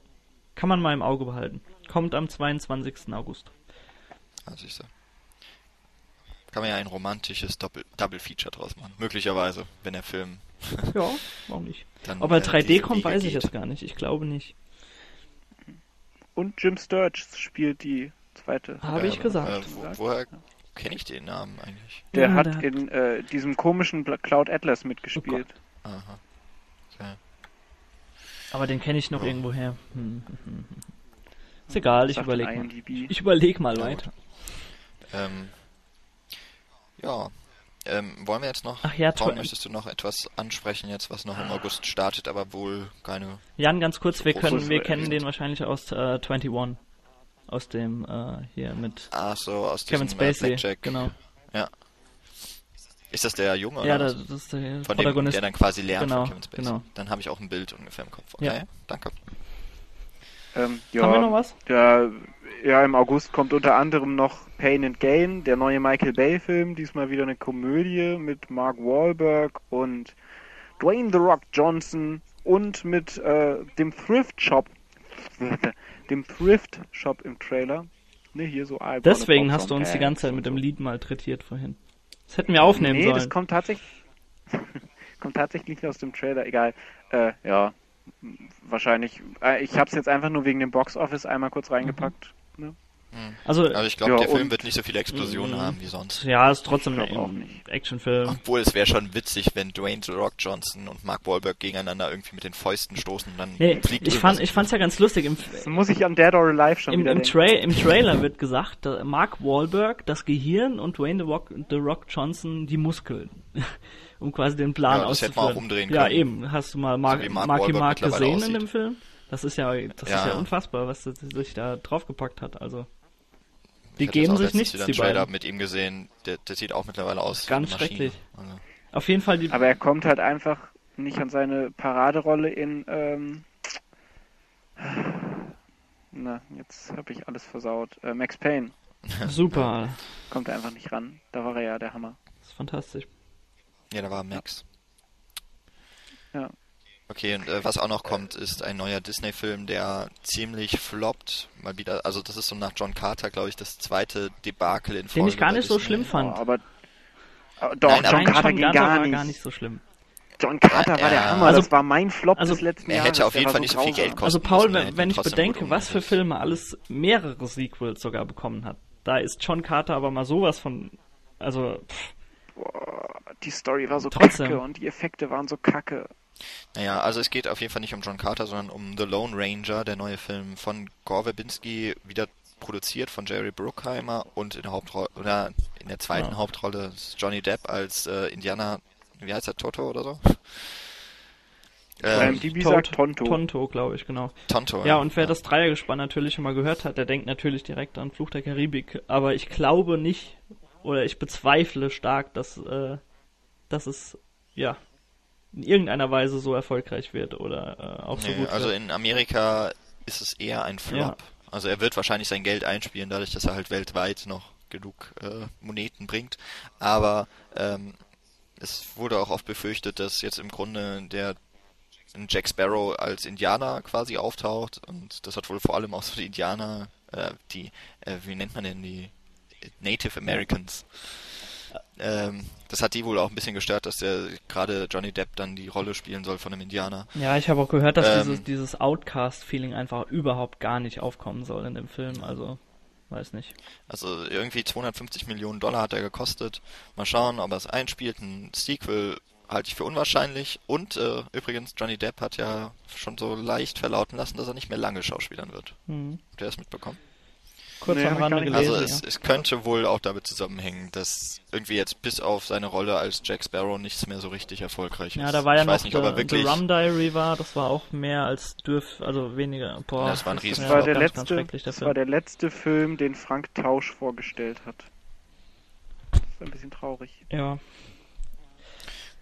kann man mal im Auge behalten. Kommt am 22. August. Also ich sag. Kann man ja ein romantisches Doppel Double Feature draus machen. Möglicherweise, wenn der Film Ja, warum nicht? dann. Ob er äh, 3D diese kommt, Wege weiß ich geht. jetzt gar nicht. Ich glaube nicht. Und Jim Sturges spielt die zweite. Habe ich gesagt. Äh, wo, woher kenne ich den Namen eigentlich? Der Ja, hat der in äh, diesem komischen Cloud Atlas mitgespielt. Aha. Okay. Aber den kenne ich noch Ja. irgendwo her. Hm, hm, hm. Ist egal, ich überlege mal. Ich überlege mal Ja, weiter. Ähm, ja. Ähm, wollen wir jetzt noch, Ach ja, Paul, möchtest du noch etwas ansprechen jetzt, was noch im August startet, aber wohl keine... Jan, ganz kurz, wir können, wir kennen den wahrscheinlich aus äh, 21. Aus dem äh, hier mit Ach so, aus Kevin diesem äh, Spacey. Blackjack. Genau. Ist das der Junge Ja, oder das, ist der Von dem, Protagonist. der dann quasi lernt Genau, von Kevin Spacey. genau. Dann habe ich auch ein Bild ungefähr im Kopf. Okay, Ja. danke. Ähm, ja, Haben wir noch was? Ja, ja, im August kommt unter anderem noch Pain and Gain, der neue Michael Bay-Film. Diesmal wieder eine Komödie mit Mark Wahlberg und Dwayne The Rock Johnson und mit äh, dem Thrift Shop, dem Thrift Shop im Trailer. Ne, hier so I Deswegen hast du uns die ganze Zeit mit so. dem Lied malträtiert vorhin. Das hätten wir aufnehmen nee, sollen. das kommt tatsächlich. kommt tatsächlich aus dem Trailer. Egal. Äh, ja, wahrscheinlich. Äh, ich habe es jetzt einfach nur wegen dem Box Office einmal kurz reingepackt. Ne? Hm. Also, Also ich glaube, Ja, der Film wird nicht so viele Explosionen Mhm. haben wie sonst. ja, ist trotzdem ein nicht. Actionfilm. Obwohl es wäre schon witzig, wenn Dwayne The Rock Johnson und Mark Wahlberg gegeneinander irgendwie mit den Fäusten stoßen und dann Nee, fliegt ich fand, ich fand's ja ganz lustig. Im, Das muss ich an Dead or Alive schon im, wieder im. Tra im Trailer wird gesagt, Mark Wahlberg, das Gehirn und Dwayne The Rock, The Rock Johnson die Muskeln. Um quasi den Plan Ja, das hätte auszuführen. man auch umdrehen Ja, können. eben. Hast du mal Mark, So Mark Marky Mark gesehen in aussieht. dem Film? Das ist ja, das Ja. ist ja unfassbar, was er sich da draufgepackt hat. Also, die Ich geben sich nichts, die einen Trailer beiden. mit ihm gesehen. Der, der sieht auch mittlerweile aus. wie Ganz schrecklich. Also, Auf jeden Fall die, Aber er kommt halt einfach nicht an seine Paraderolle in. Ähm, na, jetzt habe ich alles versaut. Äh, Max Payne super. kommt er einfach nicht ran. Da war er ja der Hammer. Das ist fantastisch. Ja, da war Max. Ja. Okay, und äh, was auch noch kommt, ist ein neuer Disney-Film, der ziemlich floppt. Mal wieder, also das ist so nach John Carter, glaube ich, das zweite Debakel in Folge. Den ich gar nicht so schlimm fand. Oh, aber. aber doch, Nein, aber John Nein, Carter John ging gar war nicht. gar nicht so schlimm. John Carter Ja, war der. Hammer. Also- das war mein Flop also, des letzten er Jahres. hätte auf Der jeden war Fall so nicht so viel. Geld kosten Also Paul, er wenn, wenn ich bedenke, was für. Filme alles mehrere Sequels sogar bekommen hat, da ist John Carter aber mal sowas von, also pff, Boah, die Story war so Trotzdem. kacke und die Effekte waren so kacke. Naja, also es geht auf jeden Fall nicht um John Carter, sondern um The Lone Ranger, der neue Film von Gore Verbinski, wieder produziert von Jerry Bruckheimer und in der Hauptrolle oder in der zweiten Ja. Hauptrolle ist Johnny Depp als äh, Indianer, wie heißt er, Toto oder so? Ähm, die Tot- sagt Tonto. Tonto, glaube ich, genau. Tonto. Ja, und wer das Dreiergespann natürlich schon mal gehört hat, der denkt natürlich direkt an Fluch der Karibik, aber ich glaube nicht, oder ich bezweifle stark, dass, äh, dass es, ja, in irgendeiner Weise so erfolgreich wird oder äh, auch so Nee, gut also wird. in Amerika ist es eher ein Flop. Ja. Also er wird wahrscheinlich sein Geld einspielen, dadurch, dass er halt weltweit noch genug äh, Moneten bringt. Aber ähm, es wurde auch oft befürchtet, dass jetzt im Grunde der Jack Sparrow als Indianer quasi auftaucht und das hat wohl vor allem auch so die Indianer, äh, die, äh, wie nennt man denn die Native Americans. Ähm, das hat die wohl auch ein bisschen gestört, dass der gerade Johnny Depp dann die Rolle spielen soll von einem Indianer. Ja, ich habe auch gehört, dass Ähm, dieses, dieses Outcast-Feeling einfach überhaupt gar nicht aufkommen soll in dem Film, also, weiß nicht. Also irgendwie 250 Millionen Dollar hat er gekostet. Mal schauen, ob er es einspielt. Ein Sequel halte ich für unwahrscheinlich. Und äh, übrigens, Johnny Depp hat ja schon so leicht verlauten lassen, dass er nicht mehr lange schauspielern wird. Hm. Habt ihr das mitbekommen? Kurz Nee, am Rande gelesen, Also ja. es, es könnte wohl auch damit zusammenhängen, dass irgendwie jetzt bis auf seine Rolle als Jack Sparrow nichts mehr so richtig erfolgreich ist. Ja, da war ja ich noch weiß nicht, ob er wirklich... The Rum Diary war, das war auch mehr als dürf, also weniger. Boah, Das war ein Riesen- Das ja war der ganz, letzte, das Film. war der letzte Film, den Frank Tausch vorgestellt hat. Das ist ein bisschen traurig. Ja,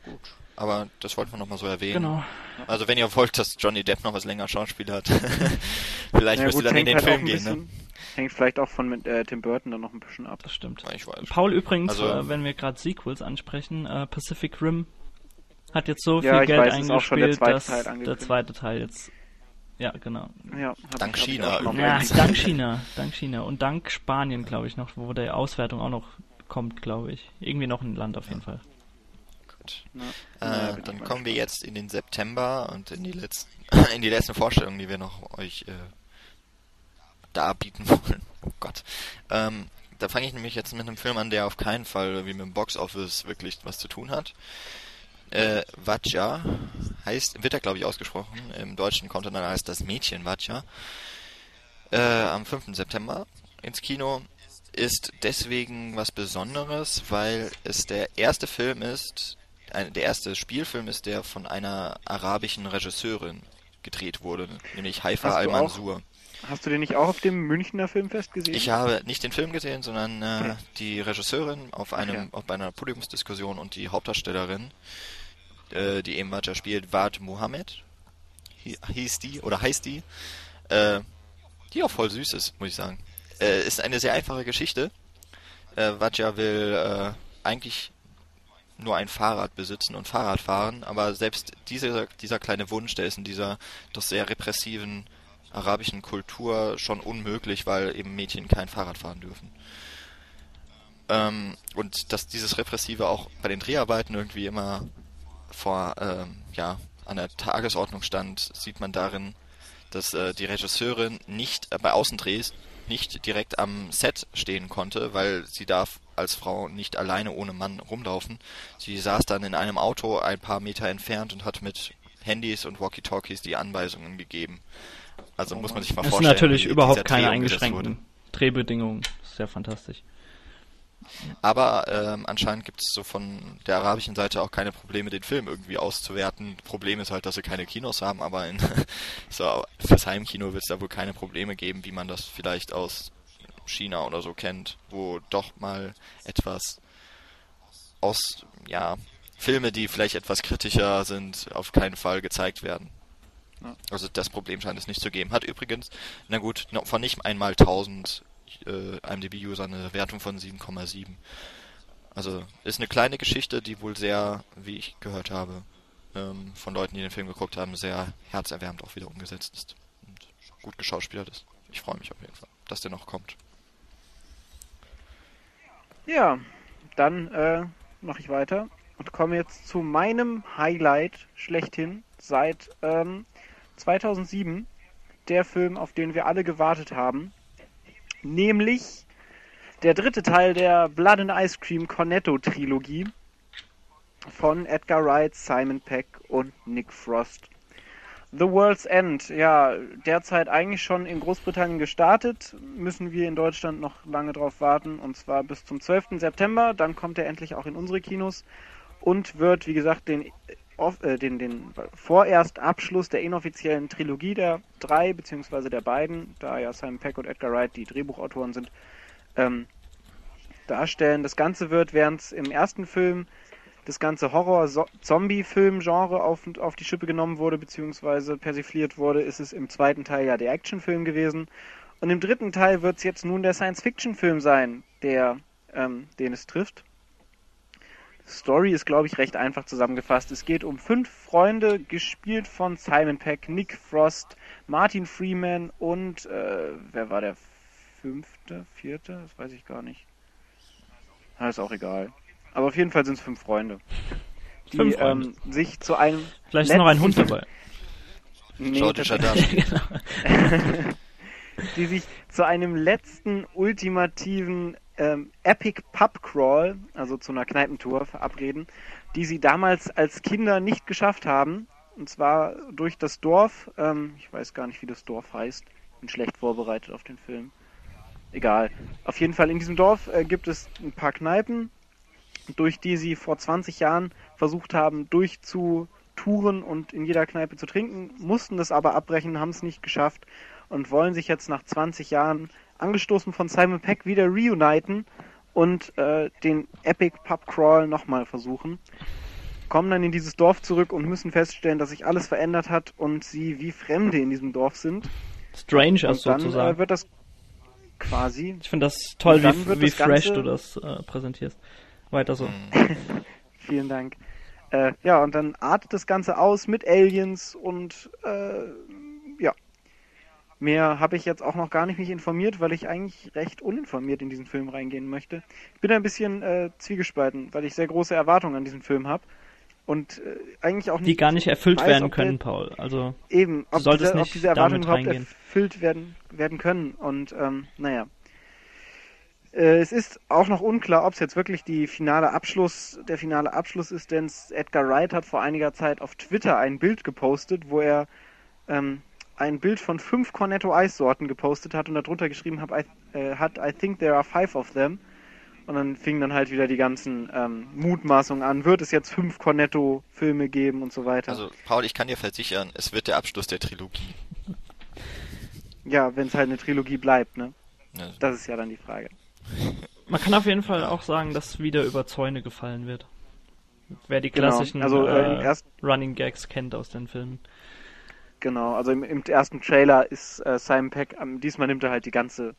Gut. Aber das wollten wir nochmal so erwähnen. genau. Also wenn ihr wollt, dass Johnny Depp noch was länger Schauspiel hat, vielleicht Ja, müsst gut, ihr dann in den halt Film gehen, ne? Hängt vielleicht auch von mit, äh, Tim Burton dann noch ein bisschen ab. Das stimmt. Ich weiß. Paul übrigens, Also- äh, wenn wir gerade Sequels ansprechen, äh, Pacific Rim hat jetzt so Ja, viel ich Geld weiß, ist auch schon der eingespielt, zweite dass Teil der zweite Teil jetzt, ja genau. Ja, Dank ich, ich, China auf Ja, dank China, dank China und dank Spanien, glaube ich noch, wo der Auswertung auch noch kommt, glaube ich. Irgendwie noch ein Land auf jeden Fall. Gut. Ja, Äh, dann ich kommen wir jetzt in den September und in die letzten, in die letzten Vorstellungen, die wir noch euch äh, darbieten wollen. Oh Gott. Ähm, da fange ich nämlich jetzt mit einem Film an, der auf keinen Fall wie mit dem Boxoffice wirklich was zu tun hat. Äh, Vatja heißt, wird er glaube ich ausgesprochen. Im Deutschen kommt er dann als das Mädchen Vatja. Äh, am 5. September ins Kino ist deswegen was Besonderes, weil es der erste Film ist, ein, der erste Spielfilm ist, der von einer arabischen Regisseurin gedreht wurde, nämlich Haifa Al-Mansur. Hast du den nicht auch auf dem Münchner Filmfest gesehen? Ich habe nicht den Film gesehen, sondern äh, die Regisseurin auf einem ja. auf einer Podiumsdiskussion und die Hauptdarstellerin, äh, die eben Vatja spielt, Wad Mohammed, hi- hieß die oder heißt die, äh, die auch voll süß ist, muss ich sagen. Äh, ist eine sehr einfache Geschichte. Äh, Vatja will äh, eigentlich nur ein Fahrrad besitzen und Fahrrad fahren, aber selbst dieser, dieser kleine Wunsch, der ist in dieser doch sehr repressiven arabischen Kultur schon unmöglich, weil eben Mädchen kein Fahrrad fahren dürfen. Ähm, und dass dieses Repressive auch bei den Dreharbeiten irgendwie immer vor, ähm, ja, an der Tagesordnung stand, sieht man darin, dass äh, die Regisseurin nicht äh, bei Außendrehs nicht direkt am Set stehen konnte, weil sie darf als Frau nicht alleine ohne Mann rumlaufen. Sie saß dann in einem Auto ein paar Meter entfernt und hat mit Handys und Walkie-Talkies die Anweisungen gegeben. Also muss man sich mal Das sind vorstellen. natürlich wie überhaupt dieser keine eingeschränkten Drehbedingungen. Das ist ja fantastisch. Aber ähm, anscheinend gibt es so von der arabischen Seite auch keine Probleme, den Film irgendwie auszuwerten. Problem ist halt, dass sie keine Kinos haben, aber in, so, fürs Heimkino wird es da wohl keine Probleme geben, wie man das vielleicht aus China oder so kennt, wo doch mal etwas aus, ja, Filme, die vielleicht etwas kritischer sind, auf keinen Fall gezeigt werden. Also das Problem scheint es nicht zu geben. Hat übrigens, na gut, von nicht einmal 1000 äh, IMDb-User eine Wertung von 7,7. Also ist eine kleine Geschichte, die wohl sehr, wie ich gehört habe, ähm, von Leuten, die den Film geguckt haben, sehr herzerwärmend auch wieder umgesetzt ist und gut geschauspielert ist. Ich freue mich auf jeden Fall, dass der noch kommt. Ja, dann äh, mache ich weiter und komme jetzt zu meinem Highlight schlechthin seit ähm, 2007. Der Film, auf den wir alle gewartet haben. Nämlich der dritte Teil der Blood and Ice Cream Cornetto Trilogie von Edgar Wright, Simon Peck und Nick Frost. The World's End, ja, derzeit eigentlich schon in Großbritannien gestartet, müssen wir in Deutschland noch lange drauf warten, und zwar bis zum 12. September, dann kommt er endlich auch in unsere Kinos und wird, wie gesagt, den, off- äh, den, den vorerst Abschluss der inoffiziellen Trilogie der drei, beziehungsweise der beiden, da ja Simon Peck und Edgar Wright die Drehbuchautoren sind, ähm, darstellen. Das Ganze wird, während es im ersten Film das ganze Horror-Zombie-Film-Genre auf, auf die Schippe genommen wurde, beziehungsweise persifliert wurde, ist es im zweiten Teil ja der Actionfilm gewesen. Und im dritten Teil wird es jetzt nun der Science-Fiction-Film sein, der, ähm, den es trifft. Story ist, glaube ich, recht einfach zusammengefasst. Es geht um fünf Freunde, gespielt von Simon Peck, Nick Frost, Martin Freeman und äh, wer war der fünfte, vierte? Das weiß ich gar nicht. Na, ist auch egal. Aber auf jeden Fall sind es fünf Freunde, die Fünf Freunde. Ähm, sich zu einem Vielleicht ist noch ein Hund dabei. Nee, tatsächlich- Shadashi. die sich zu einem letzten ultimativen ähm, Epic Pub Crawl, also zu einer Kneipentour, verabreden, die sie damals als Kinder nicht geschafft haben. Und zwar durch das Dorf. Ähm, ich weiß gar nicht, wie das Dorf heißt. Bin schlecht vorbereitet auf den Film. Egal. Auf jeden Fall in diesem Dorf äh, gibt es ein paar Kneipen, durch die sie vor 20 Jahren versucht haben, durchzutouren und in jeder Kneipe zu trinken, mussten das aber abbrechen, haben es nicht geschafft und wollen sich jetzt nach 20 Jahren, angestoßen von Simon Peck, wieder reuniten und äh, den Epic Pub Crawl nochmal versuchen. Kommen dann in dieses Dorf zurück und müssen feststellen, dass sich alles verändert hat und sie wie Fremde in diesem Dorf sind. Strangers Und dann sozusagen. äh, wird das quasi ich finde das toll, dann wie, wie fresh Ganze- du das äh, präsentierst. Weiter so. Vielen Dank. Äh, ja, und dann artet das Ganze aus mit Aliens und äh. Mehr habe ich jetzt auch noch gar nicht mich informiert, weil ich eigentlich recht uninformiert in diesen Film reingehen möchte. Ich bin ein bisschen äh, zwiegespalten, weil ich sehr große Erwartungen an diesen Film habe. Und äh, eigentlich auch nicht Die gar nicht erfüllt weiß, werden ob der- können, Paul. Also, Eben, ob, solltest diese, ob nicht diese Erwartungen damit überhaupt reingehen. erfüllt werden, werden können. Und ähm, naja. Äh, es ist auch noch unklar, ob es jetzt wirklich die finale Abschluss, der finale Abschluss ist, denn Edgar Wright hat vor einiger Zeit auf Twitter ein Bild gepostet, wo er ähm, ein Bild von fünf Cornetto Eissorten gepostet hat und darunter geschrieben hab, I, äh, hat, I think there are five of them. Und dann fingen dann halt wieder die ganzen ähm, Mutmaßungen an. Wird es jetzt fünf Cornetto-Filme geben und so weiter? Also, Paul, ich kann dir versichern, es wird der Abschluss der Trilogie. Ja, wenn es halt eine Trilogie bleibt, ne? Ja, Das ist ja dann die Frage. man kann auf jeden Fall auch sagen, dass wieder über Zäune gefallen wird. Wer die Genau. klassischen Also, äh, äh, Running Gags kennt aus den Filmen. Genau, also im, im ersten Trailer ist äh, Simon Peck, ähm, diesmal nimmt er halt die ganze,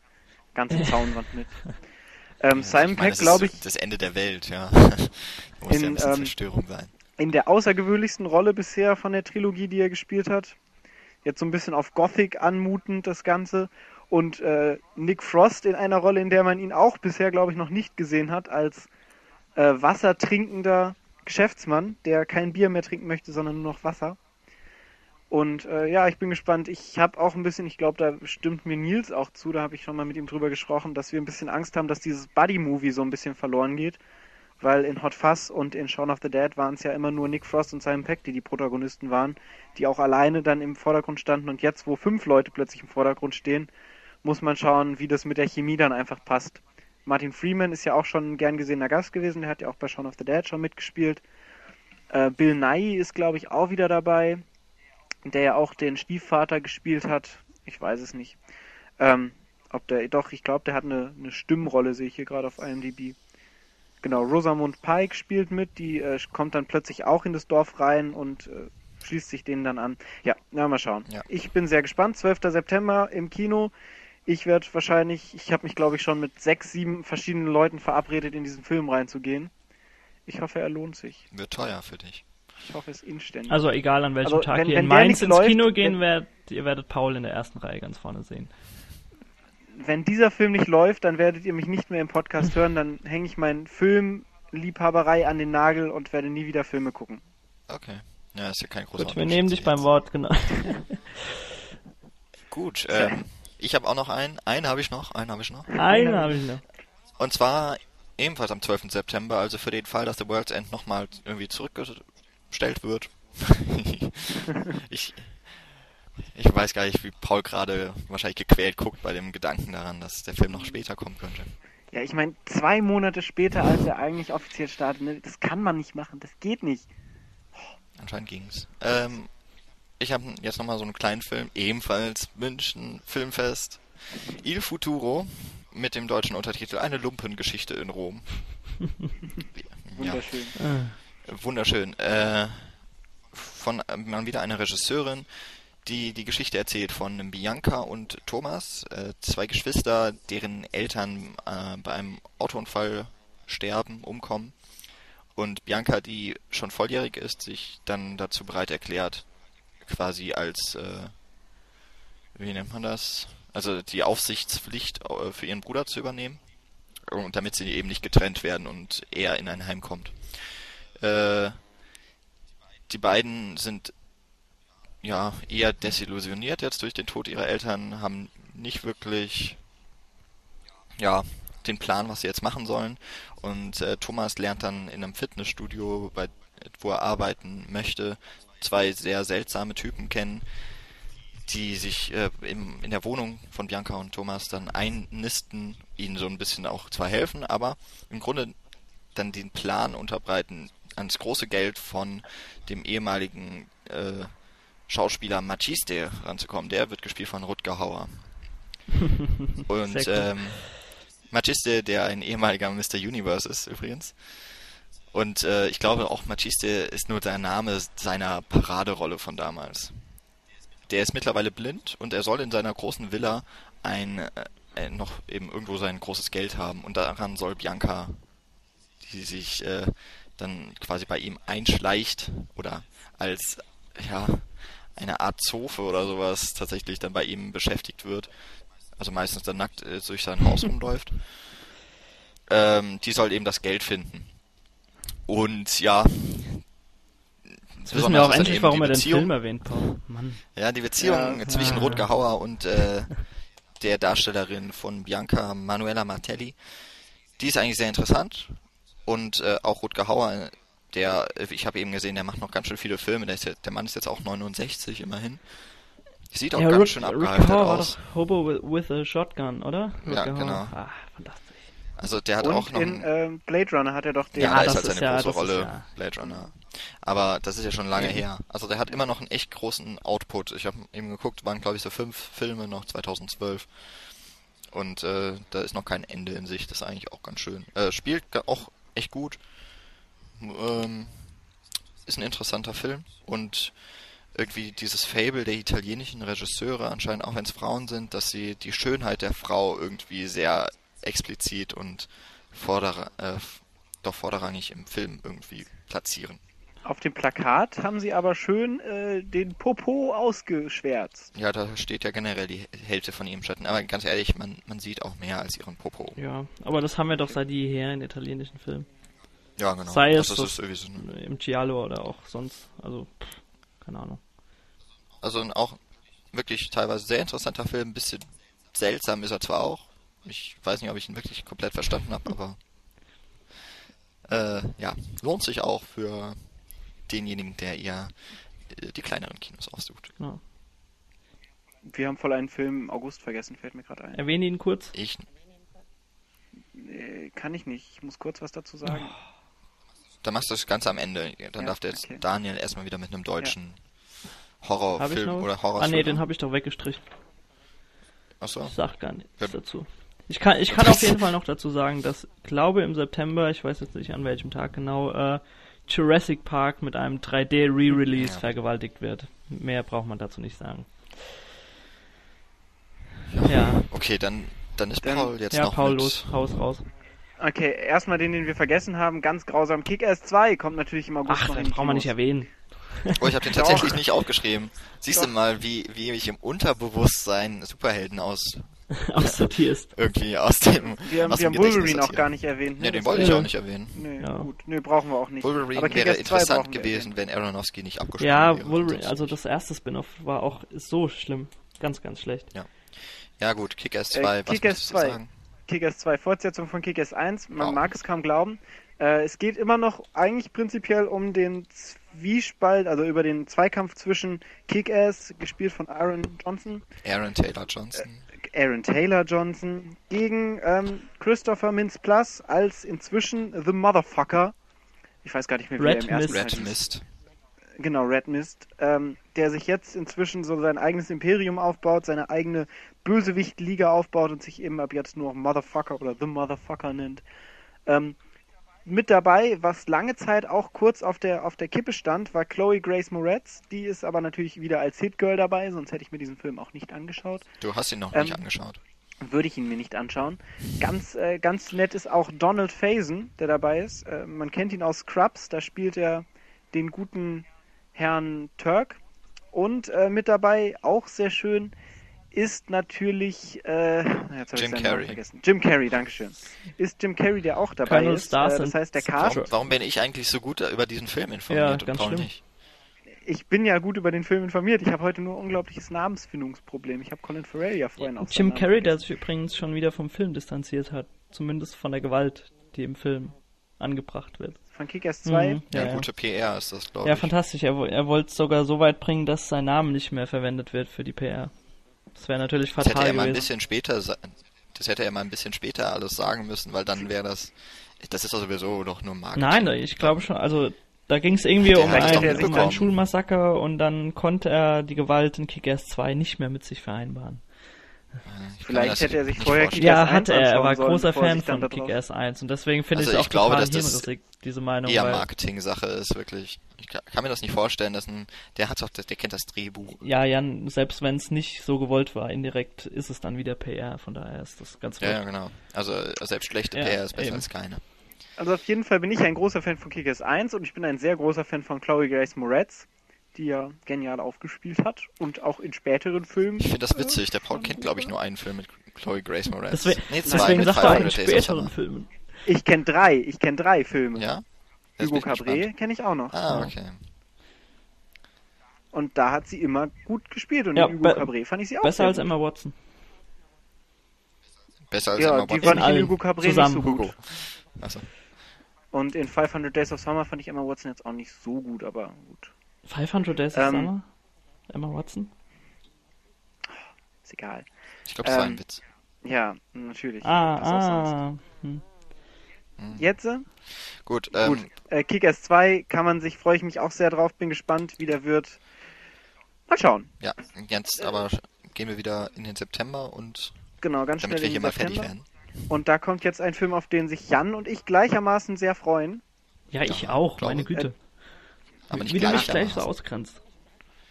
ganze Zaunwand mit. Ähm, ja, Simon meine, Peck, glaube ich, Das Ende der Welt, ja. Muss In, ja ein bisschen ähm, Zerstörung sein. in der außergewöhnlichsten Rolle bisher von der Trilogie, die er gespielt hat. Jetzt so ein bisschen auf Gothic anmutend das Ganze. Und äh, Nick Frost in einer Rolle, in der man ihn auch bisher, glaube ich, noch nicht gesehen hat, als äh, wassertrinkender Geschäftsmann, der kein Bier mehr trinken möchte, sondern nur noch Wasser. Und äh, ja, ich bin gespannt. Ich habe auch ein bisschen, ich glaube, da stimmt mir Nils auch zu, da habe ich schon mal mit ihm drüber gesprochen, dass wir ein bisschen Angst haben, dass dieses Buddy-Movie so ein bisschen verloren geht. Weil in Hot Fuzz und in Shaun of the Dead waren es ja immer nur Nick Frost und Simon Peck, die die Protagonisten waren, die auch alleine dann im Vordergrund standen. Und jetzt, wo fünf Leute plötzlich im Vordergrund stehen, muss man schauen, wie das mit der Chemie dann einfach passt. Martin Freeman ist ja auch schon ein gern gesehener Gast gewesen, der hat ja auch bei Shaun of the Dead schon mitgespielt. Äh, Bill Nye ist, glaube ich, auch wieder dabei der ja auch den Stiefvater gespielt hat. Ich weiß es nicht. Ähm, ob der, doch, ich glaube, der hat eine, eine Stimmrolle, sehe ich hier gerade auf IMDb. Genau, Rosamund Pike spielt mit, die äh, kommt dann plötzlich auch in das Dorf rein und äh, schließt sich denen dann an. Ja, na mal schauen. Ja. Ich bin sehr gespannt. 12. September im Kino. Ich werde wahrscheinlich, ich habe mich glaube ich schon mit sechs, sieben verschiedenen Leuten verabredet, in diesen Film reinzugehen. Ich hoffe, er lohnt sich. Wird teuer für dich. Ich hoffe es inständig. Also egal an welchem also, Tag wenn, ihr in Mainz ins läuft, Kino gehen wenn, werdet, ihr werdet Paul in der ersten Reihe ganz vorne sehen. Wenn dieser Film nicht läuft, dann werdet ihr mich nicht mehr im Podcast hören, dann hänge ich meinen Filmliebhaberei an den Nagel und werde nie wieder Filme gucken. Okay. Ja, ist ja kein großer Gut, wir nehmen dich beim Wort, genau. Gut, ähm, ich habe auch noch einen. Einen habe ich noch, einen habe ich noch. Einen habe ich noch. Und zwar ebenfalls am 12. September, also für den Fall, dass The World's End nochmal irgendwie zurück bestellt wird. ich, ich weiß gar nicht, wie Paul gerade wahrscheinlich gequält guckt bei dem Gedanken daran, dass der Film noch später kommen könnte. Ja, ich meine, zwei Monate später, als er eigentlich offiziell startet, ne, das kann man nicht machen, das geht nicht. Anscheinend ging's. Ähm, ich habe jetzt nochmal so einen kleinen Film, ebenfalls München Filmfest. Il Futuro mit dem deutschen Untertitel Eine Lumpengeschichte in Rom. Wunderschön. Ja. Wunderschön. Äh, von äh, mal wieder einer Regisseurin, die die Geschichte erzählt von Bianca und Thomas, äh, zwei Geschwister, deren Eltern äh, bei einem Autounfall sterben, umkommen. Und Bianca, die schon volljährig ist, sich dann dazu bereit erklärt, quasi als, äh, wie nennt man das? Also die Aufsichtspflicht äh, für ihren Bruder zu übernehmen. Und damit sie eben nicht getrennt werden und er in ein Heim kommt. Äh, die beiden sind ja eher desillusioniert jetzt durch den Tod ihrer Eltern, haben nicht wirklich ja den Plan, was sie jetzt machen sollen. Und äh, Thomas lernt dann in einem Fitnessstudio, bei, wo er arbeiten möchte, zwei sehr seltsame Typen kennen, die sich äh, im, in der Wohnung von Bianca und Thomas dann einnisten, ihnen so ein bisschen auch zwar helfen, aber im Grunde dann den Plan unterbreiten, ans große Geld von dem ehemaligen äh, Schauspieler Machiste ranzukommen. Der wird gespielt von Rutger Hauer. Und ähm, Machiste, der ein ehemaliger Mr. Universe ist übrigens. Und äh, ich glaube auch Machiste ist nur der Name seiner Paraderolle von damals. Der ist mittlerweile blind und er soll in seiner großen Villa ein äh, noch eben irgendwo sein großes Geld haben und daran soll Bianca, die sich äh, dann quasi bei ihm einschleicht oder als ja eine Art Zofe oder sowas tatsächlich dann bei ihm beschäftigt wird. Also meistens dann nackt äh, durch sein Haus rumläuft. Ähm, die soll eben das Geld finden. Und ja. Jetzt wissen wir auch endlich, warum er den Film erwähnt, Paul. Mann. Ja, die Beziehung ja, zwischen ja. Rutger Hauer und äh, der Darstellerin von Bianca Manuela Martelli, die ist eigentlich sehr interessant und äh, auch Rutger Hauer, der, ich habe eben gesehen, der macht noch ganz schön viele Filme. Der, ja, der Mann ist jetzt auch 69 immerhin. Sieht auch ja, ganz Rut schön abgehalten aus. War doch Hobo with a Shotgun, oder? Rutger ja, genau. Ah, fantastisch. Also der hat Und auch noch in ähm, Blade Runner hat er doch den. Ja, ah, da ist halt seine ja, große Rolle ja. Blade Runner. Aber das ist ja schon lange mhm. her. Also der hat immer noch einen echt großen Output. Ich habe eben geguckt, waren glaube ich so fünf Filme noch 2012. Und äh, da ist noch kein Ende in sich. Das ist eigentlich auch ganz schön. Äh, spielt auch echt gut. Ähm, ist ein interessanter Film und irgendwie dieses Fable der italienischen Regisseure, anscheinend auch wenn es Frauen sind, dass sie die Schönheit der Frau irgendwie sehr explizit und vorder äh, doch vorderrangig im Film irgendwie platzieren. Auf dem Plakat haben sie aber schön äh, den Popo ausgeschwärzt. Ja, da steht ja generell die Hälfte von ihrem Schatten. Aber ganz ehrlich, man, man sieht auch mehr als ihren Popo. Ja, aber das haben wir doch seit jeher in italienischen Filmen. Ja, genau. Sei es also, das- ist irgendwie so Im Giallo oder auch sonst. Also, pff, keine Ahnung. also ein auch wirklich teilweise sehr interessanter Film. Ein bisschen seltsam ist er zwar auch. Ich weiß nicht, ob ich ihn wirklich komplett verstanden habe, aber äh, ja, lohnt sich auch für denjenigen, der eher äh, die kleineren Kinos aussucht. Genau. Wir haben voll einen Film im August vergessen, fällt mir gerade ein. Erwähne ihn kurz. Ich, kann ich nicht. Ich muss kurz was dazu sagen. dann machst du das Ganze am Ende. Dann Ja, darf der jetzt okay. Daniel erstmal wieder mit einem deutschen ich Horrorfilm oder Ah Horrorfilm. nee, den habe ich doch weggestrichen. Achso. Ich sag gar nichts Ja. dazu. Ich kann, ich kann auf jeden Fall noch dazu sagen, dass, glaube im September, ich weiß jetzt nicht an welchem Tag genau, äh, Jurassic Park mit einem 3D Re-Release Ja. vergewaltigt wird. Mehr braucht man dazu nicht sagen. Ja, Okay, dann, dann ist Dann- Paul jetzt ja, noch Paul, mit. los, haus raus. Okay, erstmal den, den wir vergessen haben, ganz grausam. Kick-Ass 2 kommt natürlich im August Ach, noch den brauchen wir nicht erwähnen. Oh, ich habe den tatsächlich nicht aufgeschrieben. Siehst du Doch. mal, wie, wie ich im Unterbewusstsein Superhelden aus Aussortierst. irgendwie aus dem Wir haben, aus wir dem haben Wolverine auch gar nicht erwähnt. Ne, den Das- wollte ich Ja. auch nicht erwähnen. Nee, Ja. gut. Nee, brauchen wir auch nicht. Wolverine Aber wäre Kick-Ass 2 interessant gewesen, wenn Aronofsky nicht abgesprungen Ja, wäre. Wolverine, Ansonsten- also das erste Spin-off war auch, so schlimm. Ganz, ganz schlecht. Ja gut, Kick-Ass Äh, 2, was Kick-Ass möchtest du 2. sagen? Kick-Ass 2, Fortsetzung von Kick-Ass 1. Man Wow. mag es kaum glauben. Äh, es geht immer noch eigentlich prinzipiell um den Zwiespalt, also über den Zweikampf zwischen Kick-Ass, gespielt von Aaron Johnson, Aaron Taylor Johnson. Aaron Taylor Johnson, gegen ähm, Christopher Mintz-Plasse als inzwischen The Motherfucker. Ich weiß gar nicht mehr, wie Red er im ersten Mist. Teil Red. Mist. Genau, Red Mist, ähm, der sich jetzt inzwischen so sein eigenes Imperium aufbaut, seine eigene Bösewicht-Liga aufbaut und sich eben ab jetzt nur Motherfucker oder The Motherfucker nennt. Ähm, mit dabei, was lange Zeit auch kurz auf der, auf der Kippe stand, war Chloe Grace Moretz. Die ist aber natürlich wieder als Hitgirl dabei, sonst hätte ich mir diesen Film auch nicht angeschaut. Du hast ihn noch Ähm, nicht angeschaut. Würde ich ihn mir nicht anschauen. Ganz, äh, ganz nett ist auch Donald Faison, der dabei ist. Äh, man kennt ihn aus Scrubs, da spielt er den guten Herrn Turk. Und äh, mit dabei, auch sehr schön, ist natürlich äh, jetzt hab ich Jim Carrey. vergessen. Jim Carrey, Dankeschön. Ist Jim Carrey, der auch dabei Colonel ist. Stars Äh, das heißt, der Cast. Warum, warum bin ich eigentlich so gut über diesen Film Ja, informiert und ganz Paul schlimm. nicht? Ich bin ja gut über den Film informiert. Ich habe heute nur ein unglaubliches Namensfindungsproblem. Ich habe Colin Farrell ja vorhin auch Jim Carrey, der sich übrigens schon wieder vom Film distanziert hat. Zumindest von der Gewalt, die im Film angebracht wird. Von Kick-Ass 2. Mhm, Ja, ja, ja. gute PR ist das, glaube ja, ich. fantastisch. Er, er wollte es sogar so weit bringen, dass sein Name nicht mehr verwendet wird für die PR. Das wäre natürlich Das hätte fatal er mal ein bisschen später das hätte er mal ein bisschen später alles sagen müssen, weil dann wäre das das ist doch sowieso doch nur Marketing. Nein, ich glaube schon, also da ging es irgendwie um ein, um ein mitbekommen. Schulmassaker und dann konnte er die Gewalt in Kick-Ass 2 nicht mehr mit sich vereinbaren. Ich Vielleicht hätte er sich nicht vorher. Kick-Ass Ja, 1 hat er. Er war sollen, großer er Fan von da drauf- Kick-Ass 1 und deswegen finde Also ich es ich auch glaube, dass das diese Meinung. eher Marketing-Sache ist wirklich. Ich kann, kann mir das nicht vorstellen, dass ein der hat doch das, der kennt das Drehbuch. ja, Jan, selbst wenn es nicht so gewollt war, indirekt ist es dann wieder PR, von daher ist das ganz Ja, ja, genau. Also selbst schlechte Ja, PR ist besser eben. als keine. Also auf jeden Fall bin ich ein großer Fan von Kick-Ass 1 und ich bin ein sehr großer Fan von Chloe Grace Moretz, die ja genial aufgespielt hat und auch in späteren Filmen. Ich finde das witzig. Der Paul kennt, glaube ich, nur einen Film mit Chloe Grace Moretz. Deswegen, nee, zwei deswegen mit sagt er auch in 500 Days of späteren. Filmen. Ich kenne drei, ich kenne drei Filme. Ja? Hugo gespannt. kenne ich auch noch. Ah, okay. Und da hat sie immer gut gespielt und Ja, in Hugo Cabret fand ich sie auch Besser als gut. Emma Watson. Besser als Ja, Emma die Watson. fand ich in Hugo Cabret nicht so gut. Hugo. Achso. Und in 500 Days of Summer fand ich Emma Watson jetzt auch nicht so gut, aber gut. 500 Days of Ähm, Summer? Emma Watson? Ist egal. Ich glaube, war Ähm, ein Witz. Ja, natürlich. Ah, Was ah. Hm. Jetzt, äh, Gut, ähm, gut. Äh, Kick-Ass 2 kann man sich, freue ich mich auch sehr drauf, bin gespannt, wie der wird. Mal schauen. ja, jetzt aber gehen wir wieder in den September und Genau, ganz damit schnell wir hier mal fertig werden. Und da kommt jetzt ein Film, auf den sich Jan und ich gleichermaßen sehr freuen. Ja, ich Ja, auch, meine Güte. Aber nicht Wie du mich gleich so ausgrenzt.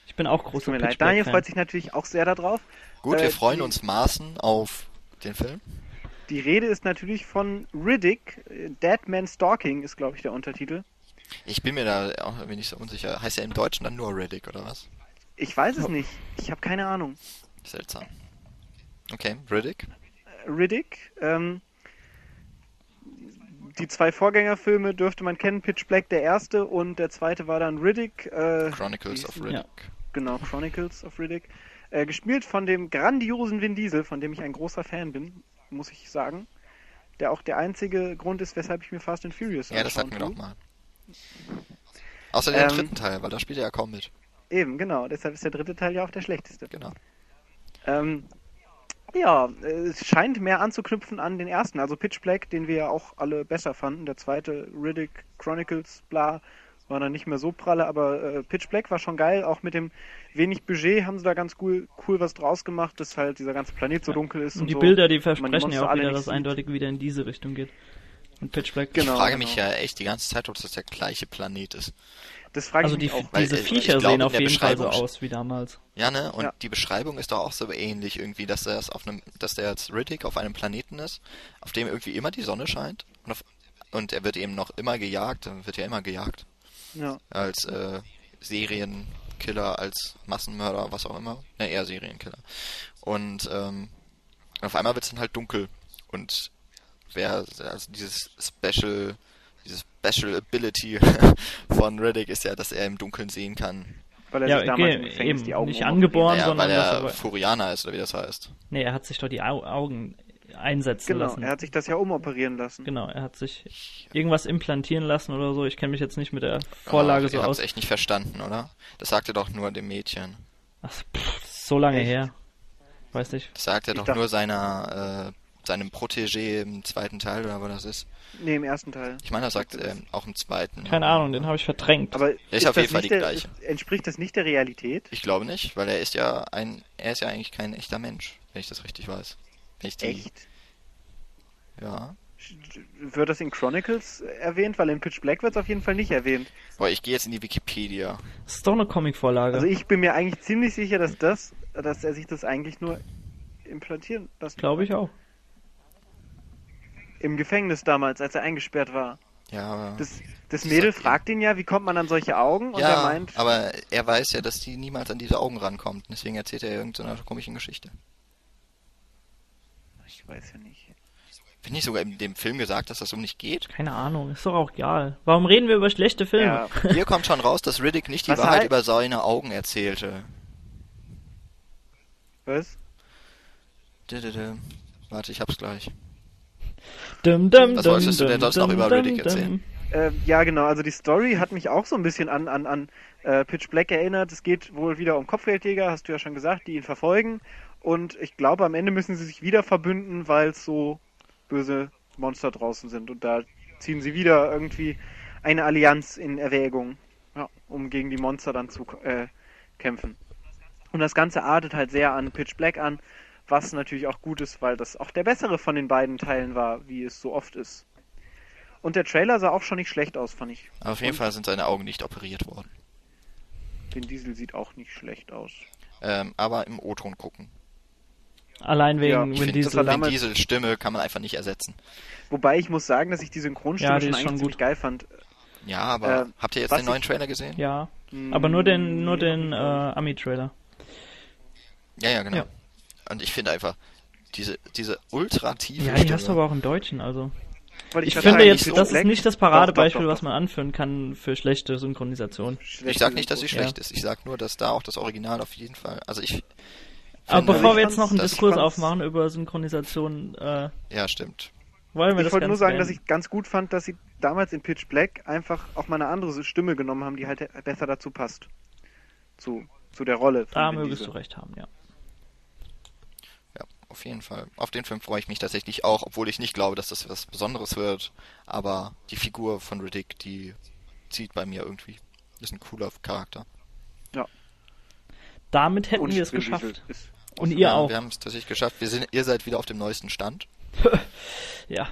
Ich bin auch Tut großer mir leid. Pitch Black Daniel freut sich natürlich auch sehr darauf. Gut, Äh, wir freuen die- uns maßen auf den Film. Die Rede ist natürlich von Riddick. Dead Man Stalking ist, glaube ich, der Untertitel. Ich bin mir da auch irgendwie nicht so unsicher. Heißt er im Deutschen dann nur Riddick oder was? Ich weiß es nicht. Ich habe keine Ahnung. Seltsam. Okay, Riddick. Riddick. Ähm, die zwei Vorgängerfilme dürfte man kennen, Pitch Black der erste und der zweite war dann Riddick. Äh, Chronicles of Ja. Riddick. Genau, Chronicles of Riddick. Äh, gespielt von dem grandiosen Vin Diesel, von dem ich ein großer Fan bin, muss ich sagen. Der auch der einzige Grund ist, weshalb ich mir Fast and Furious Ja, das hatten wir doch mal. Außer den Ähm, dritten Teil, weil da spielt er ja kaum mit. Eben, genau. Deshalb ist der dritte Teil ja auch der schlechteste. Genau. Ähm, ja, es scheint mehr anzuknüpfen an den ersten. Also Pitch Black, den wir ja auch alle besser fanden. Der zweite, Riddick Chronicles, bla, war dann nicht mehr so pralle. Aber äh, Pitch Black war schon geil. Auch mit dem wenig Budget haben sie da ganz cool, cool was draus gemacht, dass halt dieser ganze Planet so dunkel ist. Und, Und die so. Bilder, die versprechen ja auch alle wieder, dass es eindeutig wieder in diese Richtung geht. Und Pitch Black. Genau. ich frage mich ja echt die ganze Zeit, ob das der gleiche Planet ist. Das frage ich Also die, mich auch. Weil, diese äh, ich Viecher glaube, sehen auf der jeden Fall so aus wie damals. Ja, ne? Und Ja. die Beschreibung ist doch auch so ähnlich irgendwie, dass er auf einem, dass der jetzt Riddick auf einem Planeten ist, auf dem irgendwie immer die Sonne scheint und, auf, und er wird eben noch immer gejagt, er wird ja immer gejagt Ja. als äh, Serienkiller, als Massenmörder, was auch immer. Ne, eher Serienkiller. Und ähm, auf einmal wird es dann halt dunkel und wer also dieses Special diese Special Ability von Riddick ist ja, dass er im Dunkeln sehen kann. Weil er Ja, sich damals okay, im Gefängnis eben, die Augen nicht angeboren, Naja, sondern weil er er, Furianer ist, oder wie das heißt. nee, er hat sich doch die Au Augen einsetzen Genau, lassen. er hat sich das ja umoperieren lassen. Genau, er hat sich irgendwas implantieren lassen oder so. Ich kenne mich jetzt nicht mit der Vorlage oh, so aus. habt's echt nicht verstanden, oder? Das sagt er doch nur dem Mädchen. Ach, pff, so lange Echt? her. Weiß nicht. Das sagt er Ich doch dachte- nur seiner, äh, seinem Protégé im zweiten Teil, oder was das ist. Nee, im ersten Teil. Ich meine, er sagt ähm, auch im zweiten. Keine Ahnung, den habe ich verdrängt. Aber ist auf das jeden Fall die der, gleiche. Entspricht das nicht der Realität? Ich glaube nicht, weil er ist ja ein, er ist ja eigentlich kein echter Mensch, wenn ich das richtig weiß. Die, Echt? Ja. Wird das in Chronicles erwähnt? Weil in Pitch Black wird es auf jeden Fall nicht erwähnt. Boah, ich gehe jetzt in die Wikipedia. Das ist doch eine Comicvorlage. Also ich bin mir eigentlich ziemlich sicher, dass das, dass er sich das eigentlich nur implantieren lassen Glaube ich auch. Im Gefängnis damals, als er eingesperrt war. Ja, aber, Das, das Mädel fragt ihn ja, wie kommt man an solche Augen? Und er ja meint, aber er weiß ja, dass die niemals an diese Augen rankommt. Deswegen erzählt er irgendeine komischen Geschichte. ich weiß ja nicht. Bin ich sogar in dem Film gesagt, dass das so nicht geht? Keine Ahnung, ist doch auch egal. Warum reden wir über schlechte Filme? Ja, Hier kommt schon raus, dass Riddick nicht die Was Wahrheit halt- über seine Augen erzählte. was? Warte, ich hab's gleich. Dum, dum, Was dum, wolltest du denn sonst noch über Riddick dum. erzählen? Äh, ja, genau. Also die Story hat mich auch so ein bisschen an, an, an äh, Pitch Black erinnert. Es geht wohl wieder um Kopfgeldjäger, hast du ja schon gesagt, die ihn verfolgen. Und ich glaube, am Ende müssen sie sich wieder verbünden, weil es so böse Monster draußen sind. Und da ziehen sie wieder irgendwie eine Allianz in Erwägung, ja, um gegen die Monster dann zu äh, kämpfen. Und das Ganze artet halt sehr an Pitch Black an, was natürlich auch gut ist, weil das auch der bessere von den beiden Teilen war, wie es so oft ist. Und der Trailer sah auch schon nicht schlecht aus, fand ich. Aber auf jeden Und Fall sind seine Augen nicht operiert worden. Den Diesel sieht auch nicht schlecht aus. Ähm, aber im O-Ton gucken. Allein Ja, wegen ich Vin find, Diesel. Vin Diesel Stimme kann man einfach nicht ersetzen. Wobei ich muss sagen, dass ich die Synchronstimme Ja, die schon eigentlich schon ziemlich gut. geil fand. Ja, aber Äh, habt ihr jetzt den neuen Trailer gesehen? Ja, aber nur den, nur den nee, äh, Ami-Trailer. Ja, ja, genau. Ja. Und ich finde einfach, diese, diese ultra tiefe Ja, die Stimme. hast du aber auch im Deutschen, also. Ich grad finde jetzt, so das ist nicht das Doch, doch, Paradebeispiel, doch, was man anführen kann für schlechte Synchronisation. Ich sag nicht, dass sie schlecht ist. Ich sag nur, dass da auch das Original auf jeden Fall. Also ich. Aber bevor ich wir jetzt noch einen Diskurs ich aufmachen über Synchronisation, äh, Ja, stimmt. wollen wir Ich wollte nur sagen, dass beenden? ich ganz gut fand, dass sie damals in Pitch Black einfach auch mal eine andere Stimme genommen haben, die halt besser dazu passt. Zu, zu der Rolle. Von Da mögest du recht haben, ja. Ja, auf jeden Fall. Auf den Film freue ich mich tatsächlich auch, obwohl ich nicht glaube, dass das was Besonderes wird. Aber die Figur von Riddick, die zieht bei mir irgendwie. Ist ein cooler Charakter. Damit hätten Und wir es geschafft. Und ihr ja, auch. Wir haben es tatsächlich geschafft. Wir sind, ihr seid wieder auf dem neuesten Stand. Ja.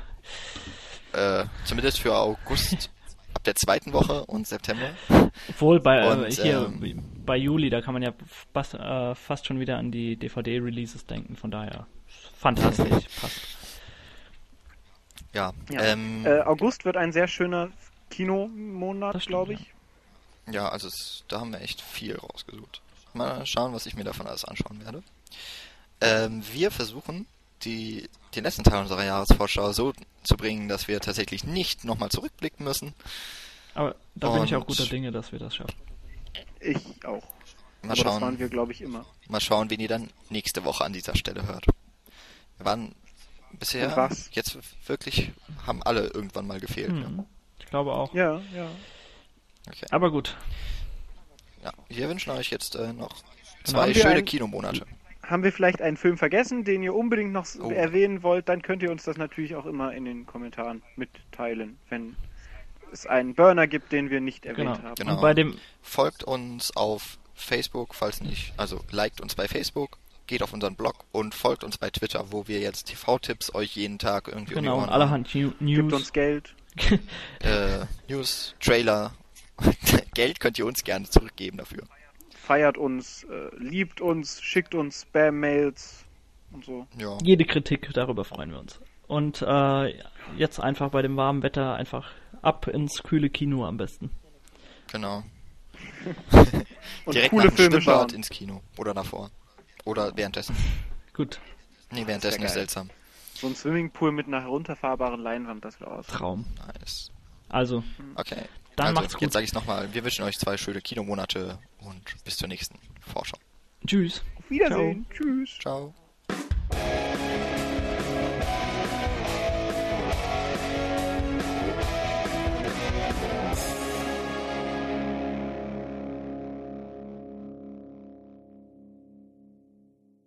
Äh, zumindest für August ab der zweiten Woche und September. Obwohl bei äh, Und, hier ähm, bei Juli, da kann man ja fast, äh, fast schon wieder an die DVD-Releases denken, von daher fantastisch, passt. Ja. Ja. Ähm, Äh, August wird ein sehr schöner Kinomonat, glaube ich. Ja, also es, da haben wir echt viel rausgesucht. Mal schauen, was ich mir davon alles anschauen werde. Ähm, wir versuchen die, den letzten Teil unserer Jahresvorschau so zu bringen, dass wir tatsächlich nicht nochmal zurückblicken müssen. Aber da bin ich auch Und- guter Dinge, dass wir das schaffen. Ich auch. Mal Aber das waren schauen, wir, glaube ich, immer. mal schauen, wen ihr dann nächste Woche an dieser Stelle hört. Wir waren bisher jetzt wirklich, haben alle irgendwann mal gefehlt. Hm. Ich glaube auch. Ja, ja. Okay. Aber gut. Ja, wir wünschen euch jetzt äh, noch zwei schöne ein- Kinomonate. Haben wir vielleicht einen Film vergessen, den ihr unbedingt noch Oh. erwähnen wollt, dann könnt ihr uns das natürlich auch immer in den Kommentaren mitteilen, wenn es einen Burner gibt, den wir nicht erwähnt Genau. haben. Genau. Und bei dem, Folgt uns auf Facebook, falls nicht, also liked uns bei Facebook, geht auf unseren Blog und folgt uns bei Twitter, wo wir jetzt TV-Tipps euch jeden Tag irgendwie um die genau, Ohren allerhand New Gibt News. uns Geld. Äh, News, Trailer. Geld könnt ihr uns gerne zurückgeben dafür. feiert uns, äh, liebt uns, schickt uns Spam-Mails und so. Ja. Jede Kritik, darüber freuen wir uns. Und äh, jetzt einfach bei dem warmen Wetter einfach ab ins kühle Kino am besten. Genau. Und Direkt coole nach dem Filme Schwimmbad ins Kino. Oder davor. Oder währenddessen. Gut, Nee, währenddessen ist seltsam. So ein Swimmingpool mit einer herunterfahrbaren Leinwand, das wäre aus. Traum. Nice. Also, Okay. Dann also, macht's gut. Jetzt sage ich es nochmal. Wir wünschen euch zwei schöne Kinomonate und bis zur nächsten Vorschau. tschüss. Auf Wiedersehen. Tschüss. Ciao.